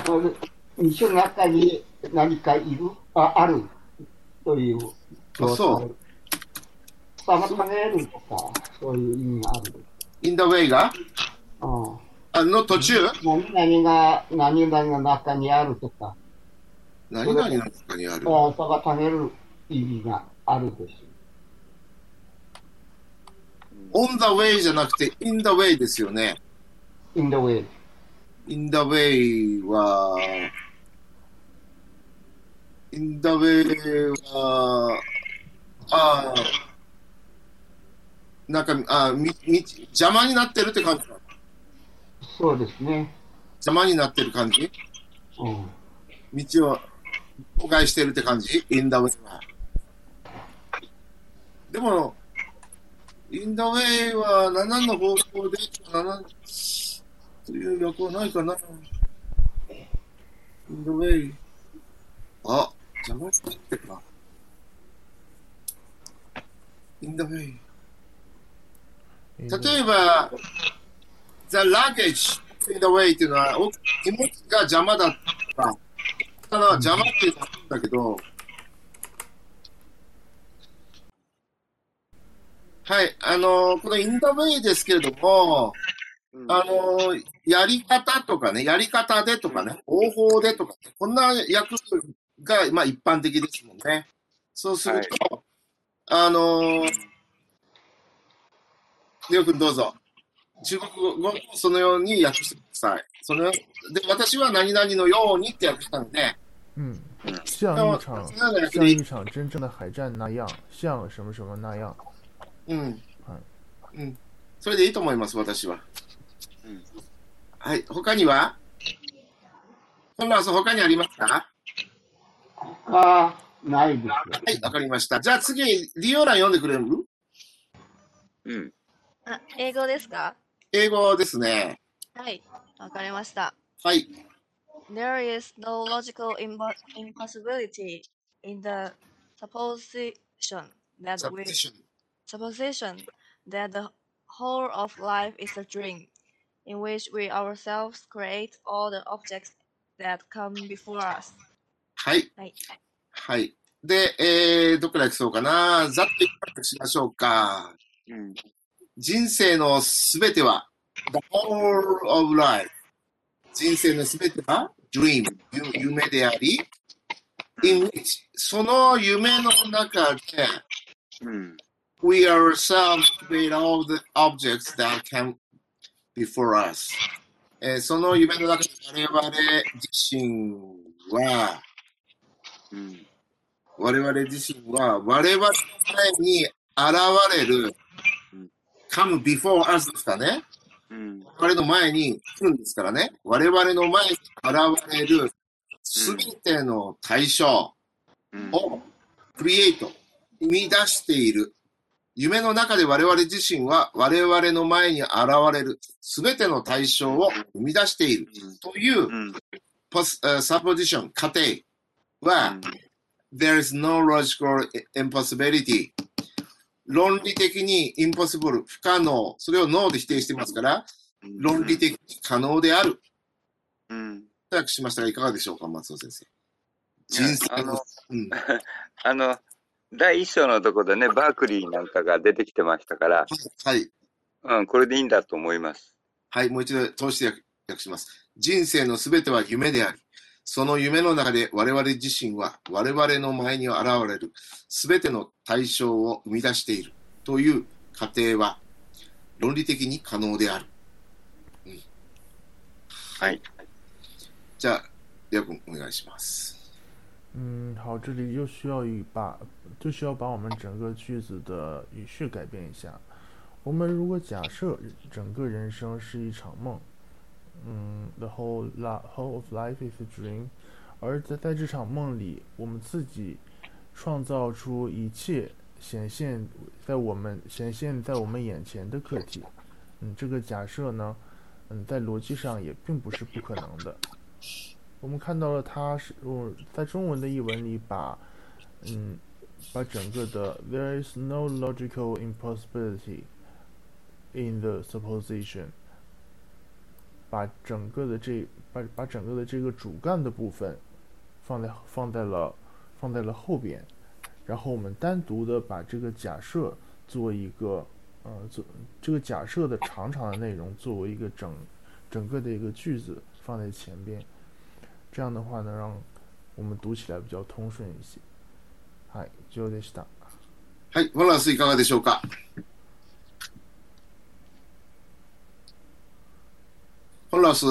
これ一緒の中に何かいる、あ、ある？というあそう。妨げるとか、そういう意味がある。in the way が？うんあの途中？何々が、何々の中にあるとか、何々の中にある？あ妨げる意味があるでし on the way じゃなくて in the way ですよね。ょ。in the way. in the way は、in the way は、あなんか、あみ、み、邪魔になってるって感じそうですね。邪魔になってる感じ？うん。道を妨害してるって感じ ?in the way は。でも、in the way は7の方向で、7という訳はないかな ?in the way。あ、邪魔してってか。in the way。例えば、the luggage in the way っていうのは、お荷物が邪魔だった。ただ邪魔っていうのはあるんだけど、はい、あのこの in the way ですけれども、うんあのやり方とかね、やり方でとかね、方法でとか、こんな訳が、まあ一般的ですもんね。そうすると、あのりょうくんどうぞ。中国語をそのように訳してください。そので、私は何々のようにって訳したので、嗯嗯，像一场真正的海战那样，像什么什么那样。うん。はいうん。それでいいと思います、私は。うんはい。他には？コンラース他にありますか？はあないですよ。い、わかりました。じゃあ次、リオラン読んでくれる？うん。あ、英語ですか英語ですね。はい。わかりました。はい。There is no logical impo- impossibility in the supposition that we supposition that the whole of life is a dream, in which we ourselves create all the objects that come before us. はい。はい。はい。で、えー、どこから行くそうかな。ざっと一発しましょうか。うん。人生のすべては、the whole of life。人生のすべては、dream、ゆ夢であり、in which、その夢の中で、うん。we ourselves create all the objects that can before us。えーその夢の中で我々自身は、うん。我々自身は、我々の前に現れるうん come before us ですかね。うん。我々の前に来るんですからね。我々の前に現れるすべての対象うん。をクリエイト、生み出している夢の中で我々自身は我々の前に現れるすべての対象を生み出しているといううん。ポス、uh, サポジション、過程は、there is no logical impossibility 論理的に impossible 不可能それを no で否定してますから論理的に可能である。うん。と訳しましたがいかがでしょうか松尾先生。人生のあの、うん、あの、第一章のところでね、バークリーなんかが出てきてましたから、はい。うん、これでいいんだと思います。はいもう一度通して訳訳します。人生のすべては夢でありその夢の中で我々自身は我々の前に現れるすべての対象を生み出しているという過程は論理的に可能である。うんはい。じゃあ、りょうくんお願いします。嗯，好，这里又需要一把，就需要把我们整个句子的语序改变一下。我们如果假设整个人生是一场梦，嗯，the whole la whole of life is a dream，而在在这场梦里，我们自己创造出一切显现在我们显现在我们眼前的课题。嗯，这个假设呢，嗯，在逻辑上也并不是不可能的。我们看到了它是，我在中文的译文里把，嗯，把整个的 there is no logical impossibility in the supposition，把整个的这把把整个的这个主干的部分放在放在了放在了后边，然后我们单独的把这个假设做一个呃做这个假设的长长的内容作为一个整整个的一个句子放在前边。这样的话呢，让我们读起来比较通順一些。はい、以上でした。はい、ワランスいかがでしょうか ワランス、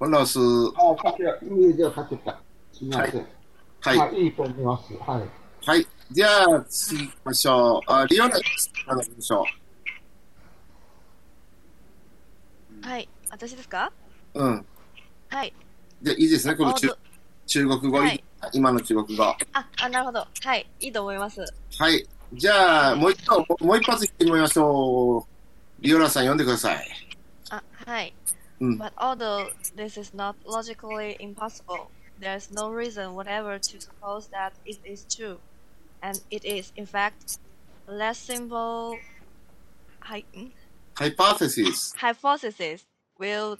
ワランス、あ、書け、いいじゃ書けた。すみません。はい、まあ、いいと思います。はい。はい。じゃあ、次行きましょう。あ、リオナ、お願いしましょはい、私ですかう。うん。はい。で、いいですね、この中中国語、はい今の中国語。あ、あ、なるほど。はい、いいと思います。はい。じゃあ、もう一度、もう一発言ってみましょう。リオラさん読んでください。あ、はい。うん。 But although this is not logically impossible, there is no reason whatever to suppose that it is true. And it is, in fact, a less simple hy- ハイパーテシス。 hypothesis willed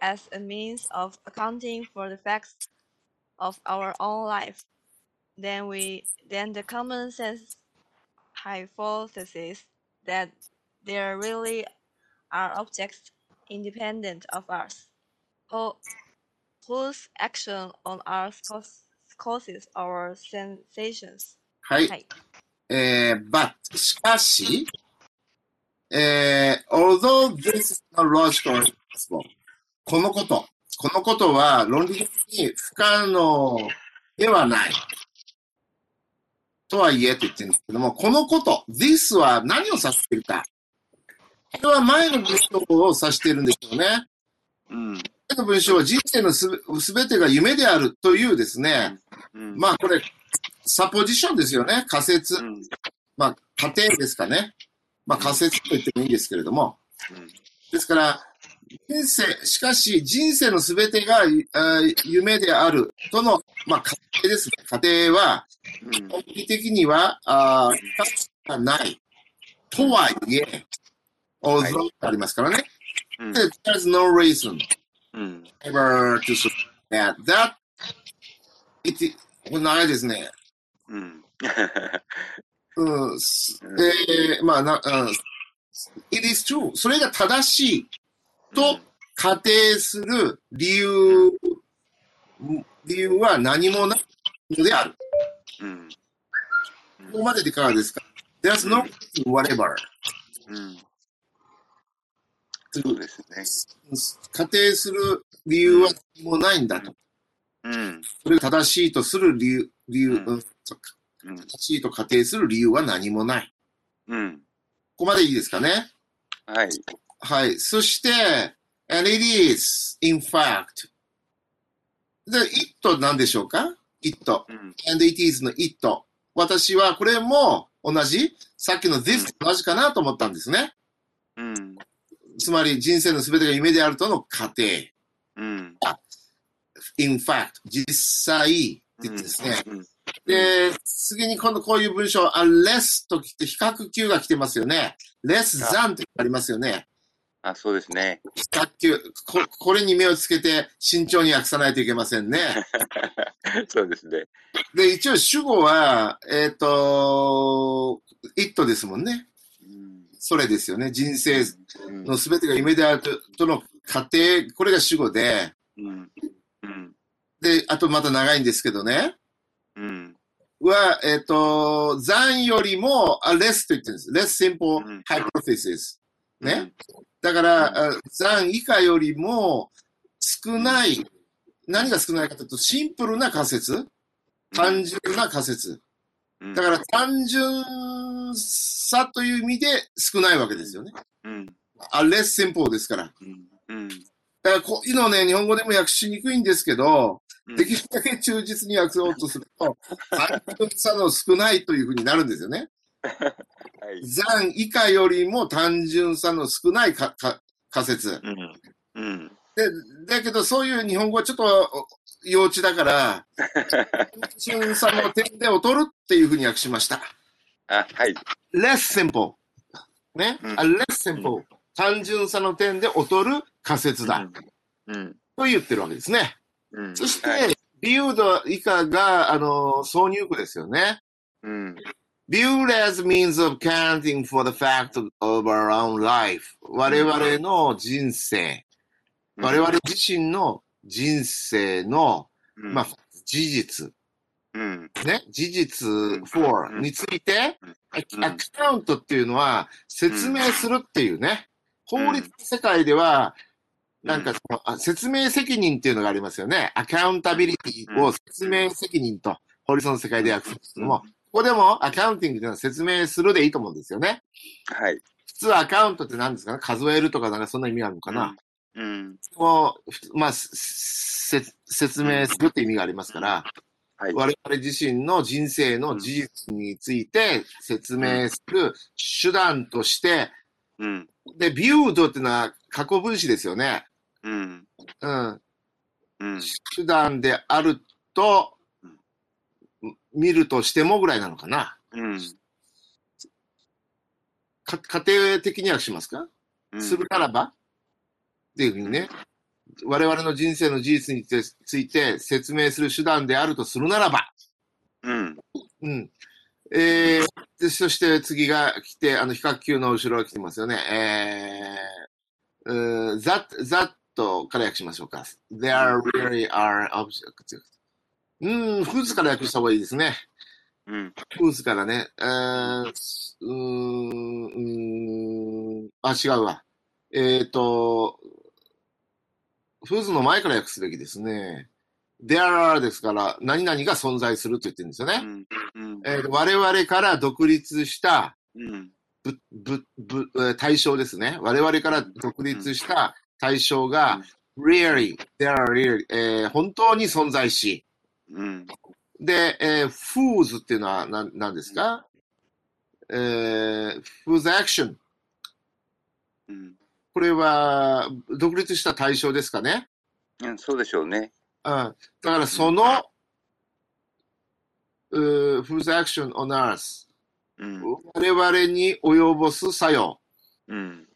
as a means of accounting for the facts of our own life. Then we then the common sense hypothesis that there really are objects independent of us, who, whose action on us cause, causes our sensations. はい。はい。えー、but, しかし、えー、although this is not logical and possible このこと、このことは論理的に不可能ではない。とはいえと言ってるんですけども、このこと、this は何を指しているか。これは前の文章を指しているんでしょうね。うん。前の文章は人生のすべてが夢であるというですね、うん。まあこれ、サポジションですよね。仮説う。ん。まあ、家庭ですかね。まあ、仮説と言ってもいいですけれども。うんですから、人生、しかし人生のすべてがあ夢であるとの、まあ、家庭ですね。家庭は、うん本気的には、あー不可能がない。とはいえ、はい although ありますからね。うんで There's no reason うん。ever to suppose that, that it, これ長いですね。うん。うん、すえーまあな、うん、it is true. それが正しいと仮定する理由、理由は何もないのである。うん。ここまででいかがですか ?There's no whatever. うん。そうですね。仮定する理由は何もないんだと。うん。それが正しいとする理由、理由、うんうんうん。正しいと仮定する理由は何もない。うん。ここまでいいですかね？はい。はい。そして、and it is, in fact. で、it なんでしょうか ?it。うん。and it is の it。私はこれも同じ、さっきの this と同じかなと思ったんですね。うん。つまり人生の全てが夢であるとの過程。うん。in fact, 実際ですね。うん。で、次に今度こういう文章、あ、less と来て比較級が来てますよね。less than ってありますよね。あ、そうですね。比較級。ここれに目をつけて慎重に訳さないといけませんね。そうですね。で、一応主語は、えっ、と、it ですもんね。うん。それですよね。人生うん。の全てが夢であるととの過程、これが主語で、うん。うん。で、あとまた長いんですけどね。うん。は、えっ、と、残よりも、あ、less と言ってるんです。less simple うん hypothesis。ね。だから、あ残以下よりも少ない、何が少ないかというと、シンプルな仮説、単純な仮説。うん。だから単純さという意味で少ないわけですよね。うん。あ、less simple ですから。うん。うん。だからこういうのをね、日本語でも訳しにくいんですけど、うんできるだけ忠実に訳そうとすると、単純さの少ないというふうになるんですよね。はい。残以下よりも単純さの少ないかか仮説。うん。うん。で、だけどそういう日本語はちょっと幼稚だから、単純さの点で劣るっていうふうに訳しました。あ、はい。less simple. ね？うんあ less simple. 単純さの点で劣る仮説だ。うん。と言ってるわけですね。うん。そして、はい。ビュード以下が、あの、挿入句ですよね。うん。viewed as means of counting for the fact of our own life. 我々の人生、我々自身の人生の、うん、まあ、事実、うん。ね、事実 for うんについて、うんアカウントっていうのは説明するっていうね、うん法律世界では、なんかそのあ説明責任っていうのがありますよね。アカウンタビリティを説明責任と法律の世界で訳すんですけども、ここでもアカウンティングっていうのは説明するでいいと思うんですよね。はい。普通アカウントって何ですかね？数えるとかなんかそんな意味があるのかな、うん。もうふつまあ、説明するって意味がありますから、はい。我々自身の人生の事実について説明する手段として、うん。で、ビュードっていうのは過去分詞ですよね。うん。うん。うん。手段であると、見るとしてもぐらいなのかな。うん。か家庭的にはしますか、うん。するならば？っていうふうにね。我々の人生の事実について説明する手段であるとするならば。うん。うん。えー、で、そして次が来て、あの、比較級の後ろが来てますよね。えー、うー that, that から訳しましょうか。There really are objects. うん、フーズから訳した方がいいですね。うん。フーズからね。えー、うーん、ん、あ、違うわ。えっ、と、フーズの前から訳すべきですね。There are ですから、何々が存在すると言ってるんですよね。うん。うん。えー我々から独立したうん。ぶぶぶえー対象ですね。我々から独立した対象が、really, there are really, えー本当に存在し、うん。で、えー whose っていうのは何何ですか、えー whose action。うん。これは独立した対象ですかね？うん。そうでしょうね。うん、だからその、うー whose action on earth? うん。我々に及ぼす作用。うん。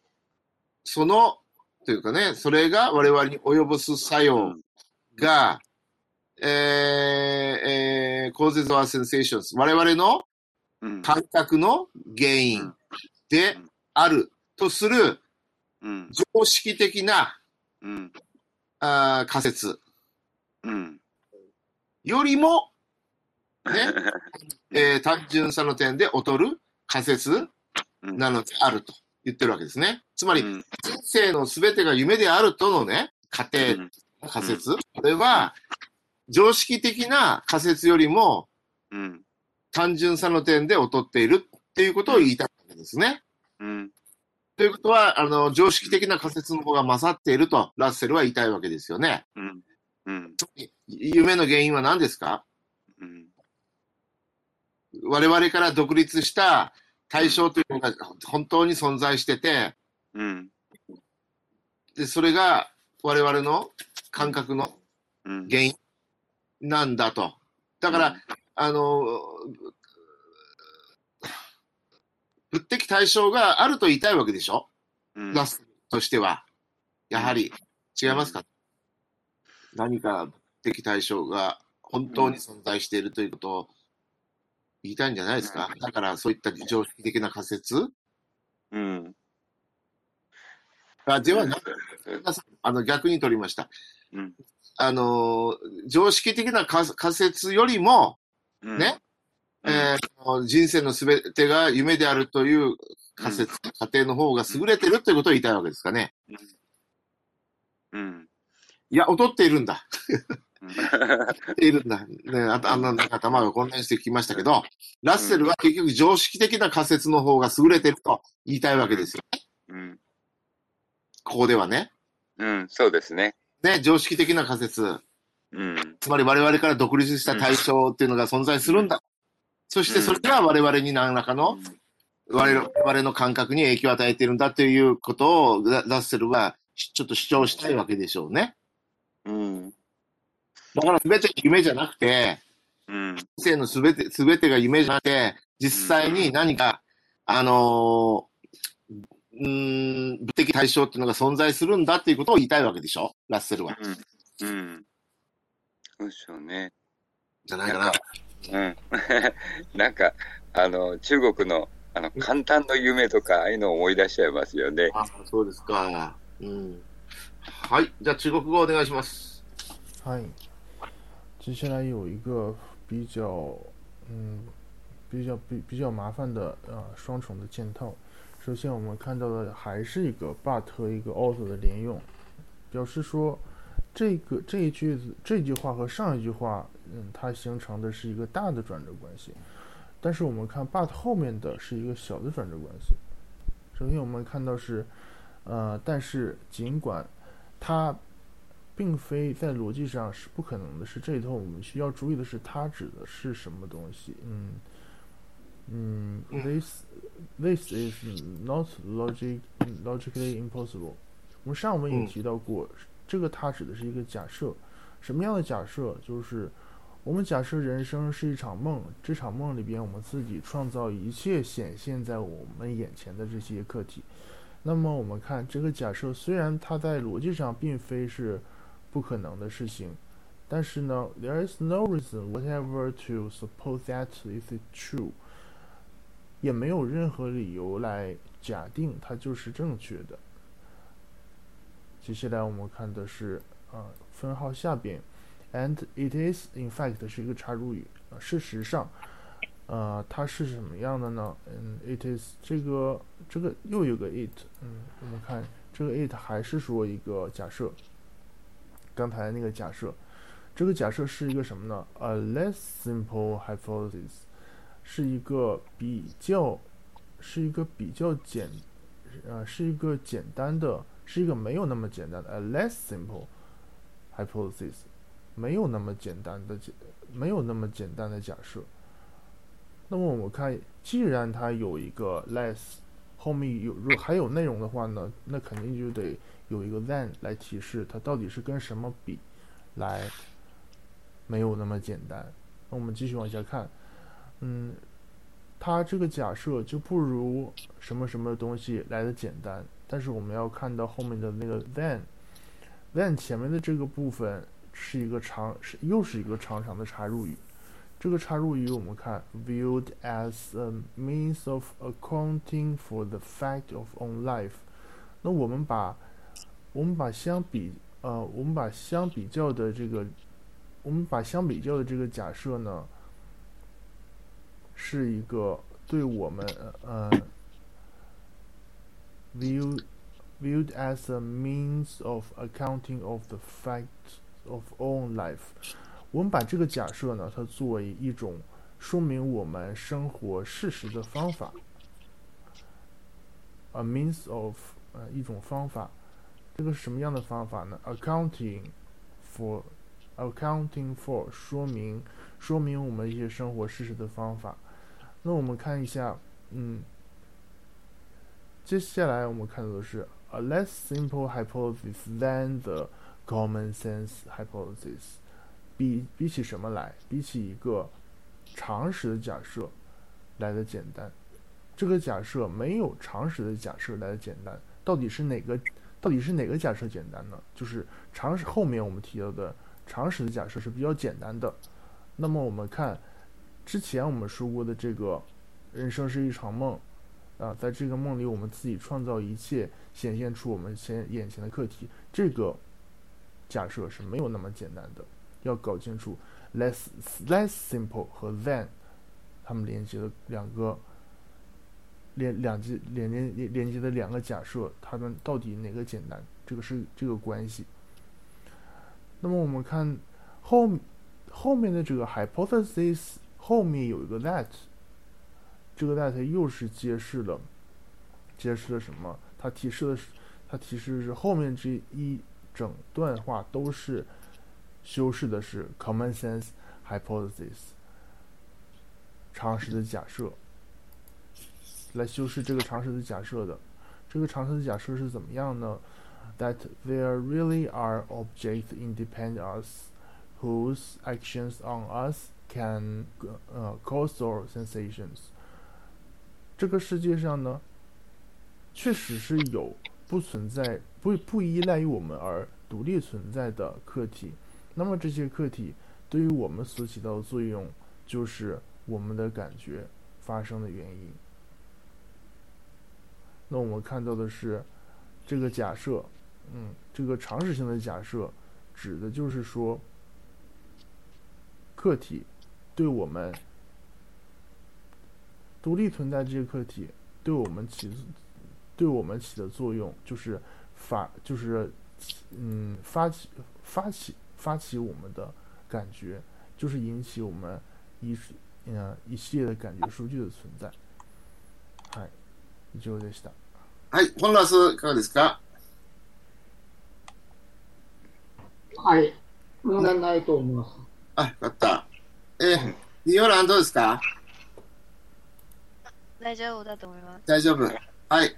その、というかね、それが我々に及ぼす作用が、えー、えー、causes our sensations。我々のうん。感覚の原因であるとするうん。常識的なうん。あー仮説うん。よりも、ね、えー単純さの点で劣る仮説なのであると言ってるわけですね。つまり、うん。人生の全てが夢であるとのね、過程、仮説、これは、常識的な仮説よりもうん。単純さの点で劣っているっていうことを言いたいわけですね。うん。ということは、あの、常識的な仮説の方が勝っていると、ラッセルは言いたいわけですよね。うん。うん。夢の原因は何ですか？うん。我々から独立した対象というのが本当に存在してて、うん。で、それが我々の感覚のうん。原因なんだと。だから、あの、物的対象があると言いたいわけでしょ？うん、ラスとしては。やはり、違いますか、何か物的対象が本当に存在しているということを言いたいんじゃないですか、だからそういった常識的な仮説？うん。がではなく、あの逆に取りました。うん。あの、常識的な仮仮説よりも、うんね？うんえー人生のすべてが夢であるという仮説、過程の方が優れてるということを言いたいわけですかね？うん。いや、劣っているんだ。うん劣っているんだ。ね、あとあんななんか頭が混乱してきましたけど、ラッセルは結局常識的な仮説の方が優れてると言いたいわけですよ。うん。ここではね。うん。そうですね。ね、常識的な仮説。うん。つまり我々から独立した対象っていうのが存在するんだ。そしてそれが我々に何らかの我々の感覚に影響を与えているんだということをララッセルはちょっと主張したいわけでしょうね。うん。だから全て夢じゃなくて、うん。人生のすべて、すべてが夢じゃなくて、実際に何か、あのーうーん、物的対象っていうのが存在するんだっていうことを言いたいわけでしょ？ラッセルは。うん。うん。そうでしょうね。じゃないかな。うん。なん。か、あの、中国の、あの、簡単の夢とか、ああいうのを思い出しちゃいますよね。あそうですか。うん。はい。じゃあ中国語お願いします。嗨，接下来有一个比较，嗯，比较比比较麻烦的呃双重的件套。首先我们看到的还是一个 but 和一个 also 的连用，表示说这个这一句子这句话和上一句话，嗯，它形成的是一个大的转折关系。但是我们看 but 后面的是一个小的转折关系。首先我们看到是，呃，但是尽管 它并非在逻辑上是不可能的，是这里头我们需要注意的是它指的是什么东西。嗯嗯，this this is not logic logically impossible。我们上文也嗯提到过，这个它指的是一个假设，什么样的假设？就是我们假设人生是一场梦，这场梦里边我们自己创造一切显现在我们眼前的这些客体。那么我们看这个假设，虽然它在逻辑上并非是不可能的事情，但是呢，there is no reason whatever to suppose that is true，也没有任何理由来假定它就是正确的。接下来我们看的是啊、呃分号下边，and it is in fact 是一个插入语，事实上，呃，它是什么样的呢？嗯，it is 这个这个又有个 it，嗯，我们看这个 it 还是说一个假设，刚才那个假设，这个假设是一个什么呢？A less simple hypothesis，是一个比较，是一个比较简，呃，是一个简单的，是一个没有那么简单的，a less simple hypothesis，没有那么简单的简，没有那么简单的假设。那么我们看，既然它有一个 less，后面有如果还有内容的话呢，那肯定就得有一个 than 来提示它到底是跟什么比，来没有那么简单。那我们继续往下看，嗯，它这个假设就不如什么什么东西来的简单，但是我们要看到后面的那个 then，then 前面的这个部分是一个长，是又是一个长长的插入语。这个插入语我们看 viewed as a means of accounting for the fact of own life。那我们把我们把相比呃，我们把相比较的这个，我们把相比较的这个假设呢，是一个对我们呃 viewed viewed as a means of accounting of the fact of own life。我们把这个假设呢，它作为一种说明我们生活事实的方法，a means of 呃一种方法，这个是什么样的方法呢？accounting for accounting for 说明说明我们一些生活事实的方法。那我们看一下，嗯，接下来我们看到的是 a less simple hypothesis than the common sense hypothesis。比比起什么来？比起一个常识的假设来的简单。这个假设没有常识的假设来的简单。到底是哪个？到底是哪个假设简单呢？就是常识后面我们提到的常识的假设是比较简单的。那么我们看之前我们说过的这个人生是一场梦啊，在这个梦里我们自己创造一切，显现出我们前眼前的课题。这个假设是没有那么简单的。要搞清楚 less less simple 和 than 它们连接的两个连两接连连连接的两个假设，它们到底哪个简单？这个是这个关系。那么我们看后后面的这个 hypothesis 后面有一个 that，这个 that 又是揭示了揭示了什么？它提示的是它提示的是后面这一整段话都是。修饰的是 common sense hypothesis 常识的假设，来修饰这个常识的假设的。这个常识的假设是怎么样呢？That there really are objects independent us whose actions on us can 呃 cause our sensations。这个世界上呢，确实是有不存在不不依赖于我们而独立存在的客体。那么这些客体对于我们所起到的作用，就是我们的感觉发生的原因。那我们看到的是这个假设，嗯，这个常识性的假设，指的就是说，客体对我们独立存在这些客体对我们起对我们起的作用，就是发就是嗯发起发起。发起我们的感觉，就是引起我们一嗯一系列的感觉数据的存在。はい、以上でした。はい、本ラスいかがですか？はい、問題ないと思います。あ、よかった。えー、ニオランどうですか？大丈夫だと思います。大丈夫。はい。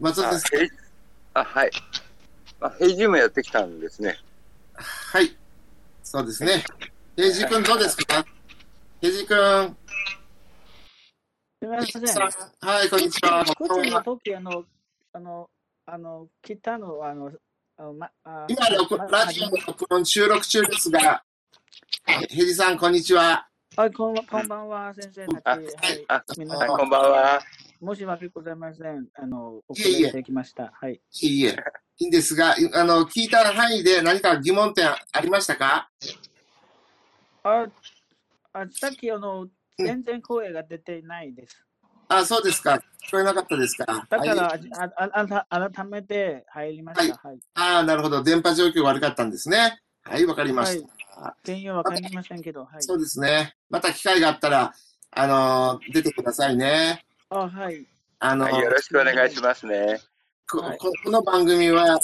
松田先生。あ、はい。あ、平時もやってきたんですね。はい。そうですね。平治君どうですか？平治君。すみません。はい、こんにちは。こっちの時、あの、あの、あの、来たのは、あの、あま、あ今録、ラジオの録音収録中ですが、平治さん、こんにちは。はい、こんこんばんは、先生たち。はい、あ、皆さん、こんばんは。申し訳ございません。あの、遅れていただきました。はい。いえいえ。いいんですが、あの、聞いた範囲で何か疑問点ありましたか？あ、あさっきあの、全然声が出てないです。あ、そうですか。聞こえなかったですか？だから、はい、ああ改めて入りました。はい。はい、あなるほど。電波状況悪かったんですね。はい、わかりました。はい、原因はわかりませんけど、はい。そうですね。また機会があったら、あのー、出てくださいね。あ、はい。あのー、よろしくお願いしますね。ここの番組は、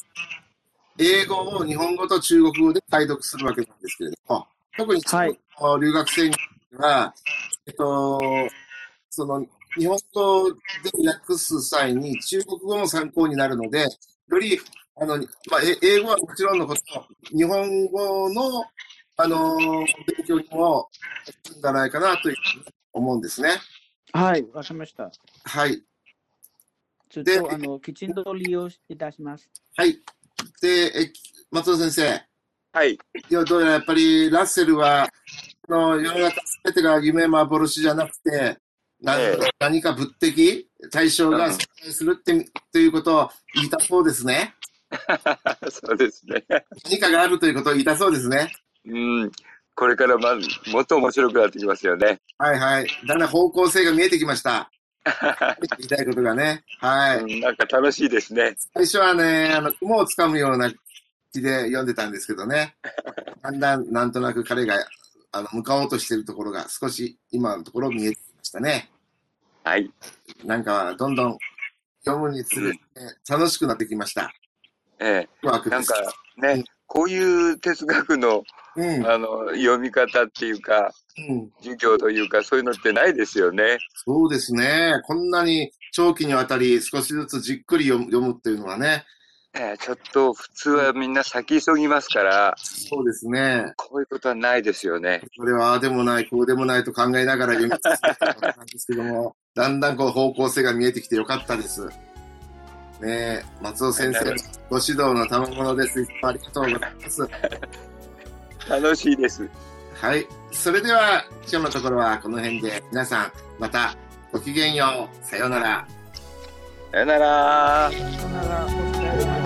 英語を日本語と中国語で解読するわけなんですけれども、特に中国の留学生には、えっと、その、日本語で訳す際に中国語も参考になるので、より、あの、まあ、英語はもちろんのこと、日本語の、あの、勉強にも、いいんじゃないかなというふうに思うんですね。はい、わかりました。はい。ちょっとあのきちんと利用いたします。はい。で、え松尾先生。はい。いや、どうやらやっぱりラッセルは、の世の中すべてが夢幻じゃなくて、何,、ええ、何か物的対象が存在するって、ということを言いたそうですね。そうですね。何かがあるということを言いたそうですね。うん。これからまず、もっと面白くなってきますよね。はいはい。だんだん方向性が見えてきました。言いたいことがね。はい、なんか楽しいですね。最初はね、あの、雲をつかむような気で読んでたんですけどね。だんだんなんとなく彼があの向かおうとしているところが少し今のところ見えてきましたね。はい。なんかどんどん読むにつれて楽しくなってきました。ええ。なんかね、こういう哲学のうん。あの、読み方っていうか、うん。授業というか、そういうのってないですよね。そうですね。こんなに長期にわたり少しずつじっくり読むっていうのはね。えーちょっと普通はみんな先急ぎますから、そうですね。こういうことはないですよね。これはああでもない、こうでもないと考えながら読み続けてたんですけども、だんだんこう方向性が見えてきてよかったです。ねえ、松尾先生、ご指導の賜物です。いつもありがとうございます。楽しいです。はい。それでは、今日のところはこの辺で、皆さん、またごきげんよう。さようなら。さよなら。さよなら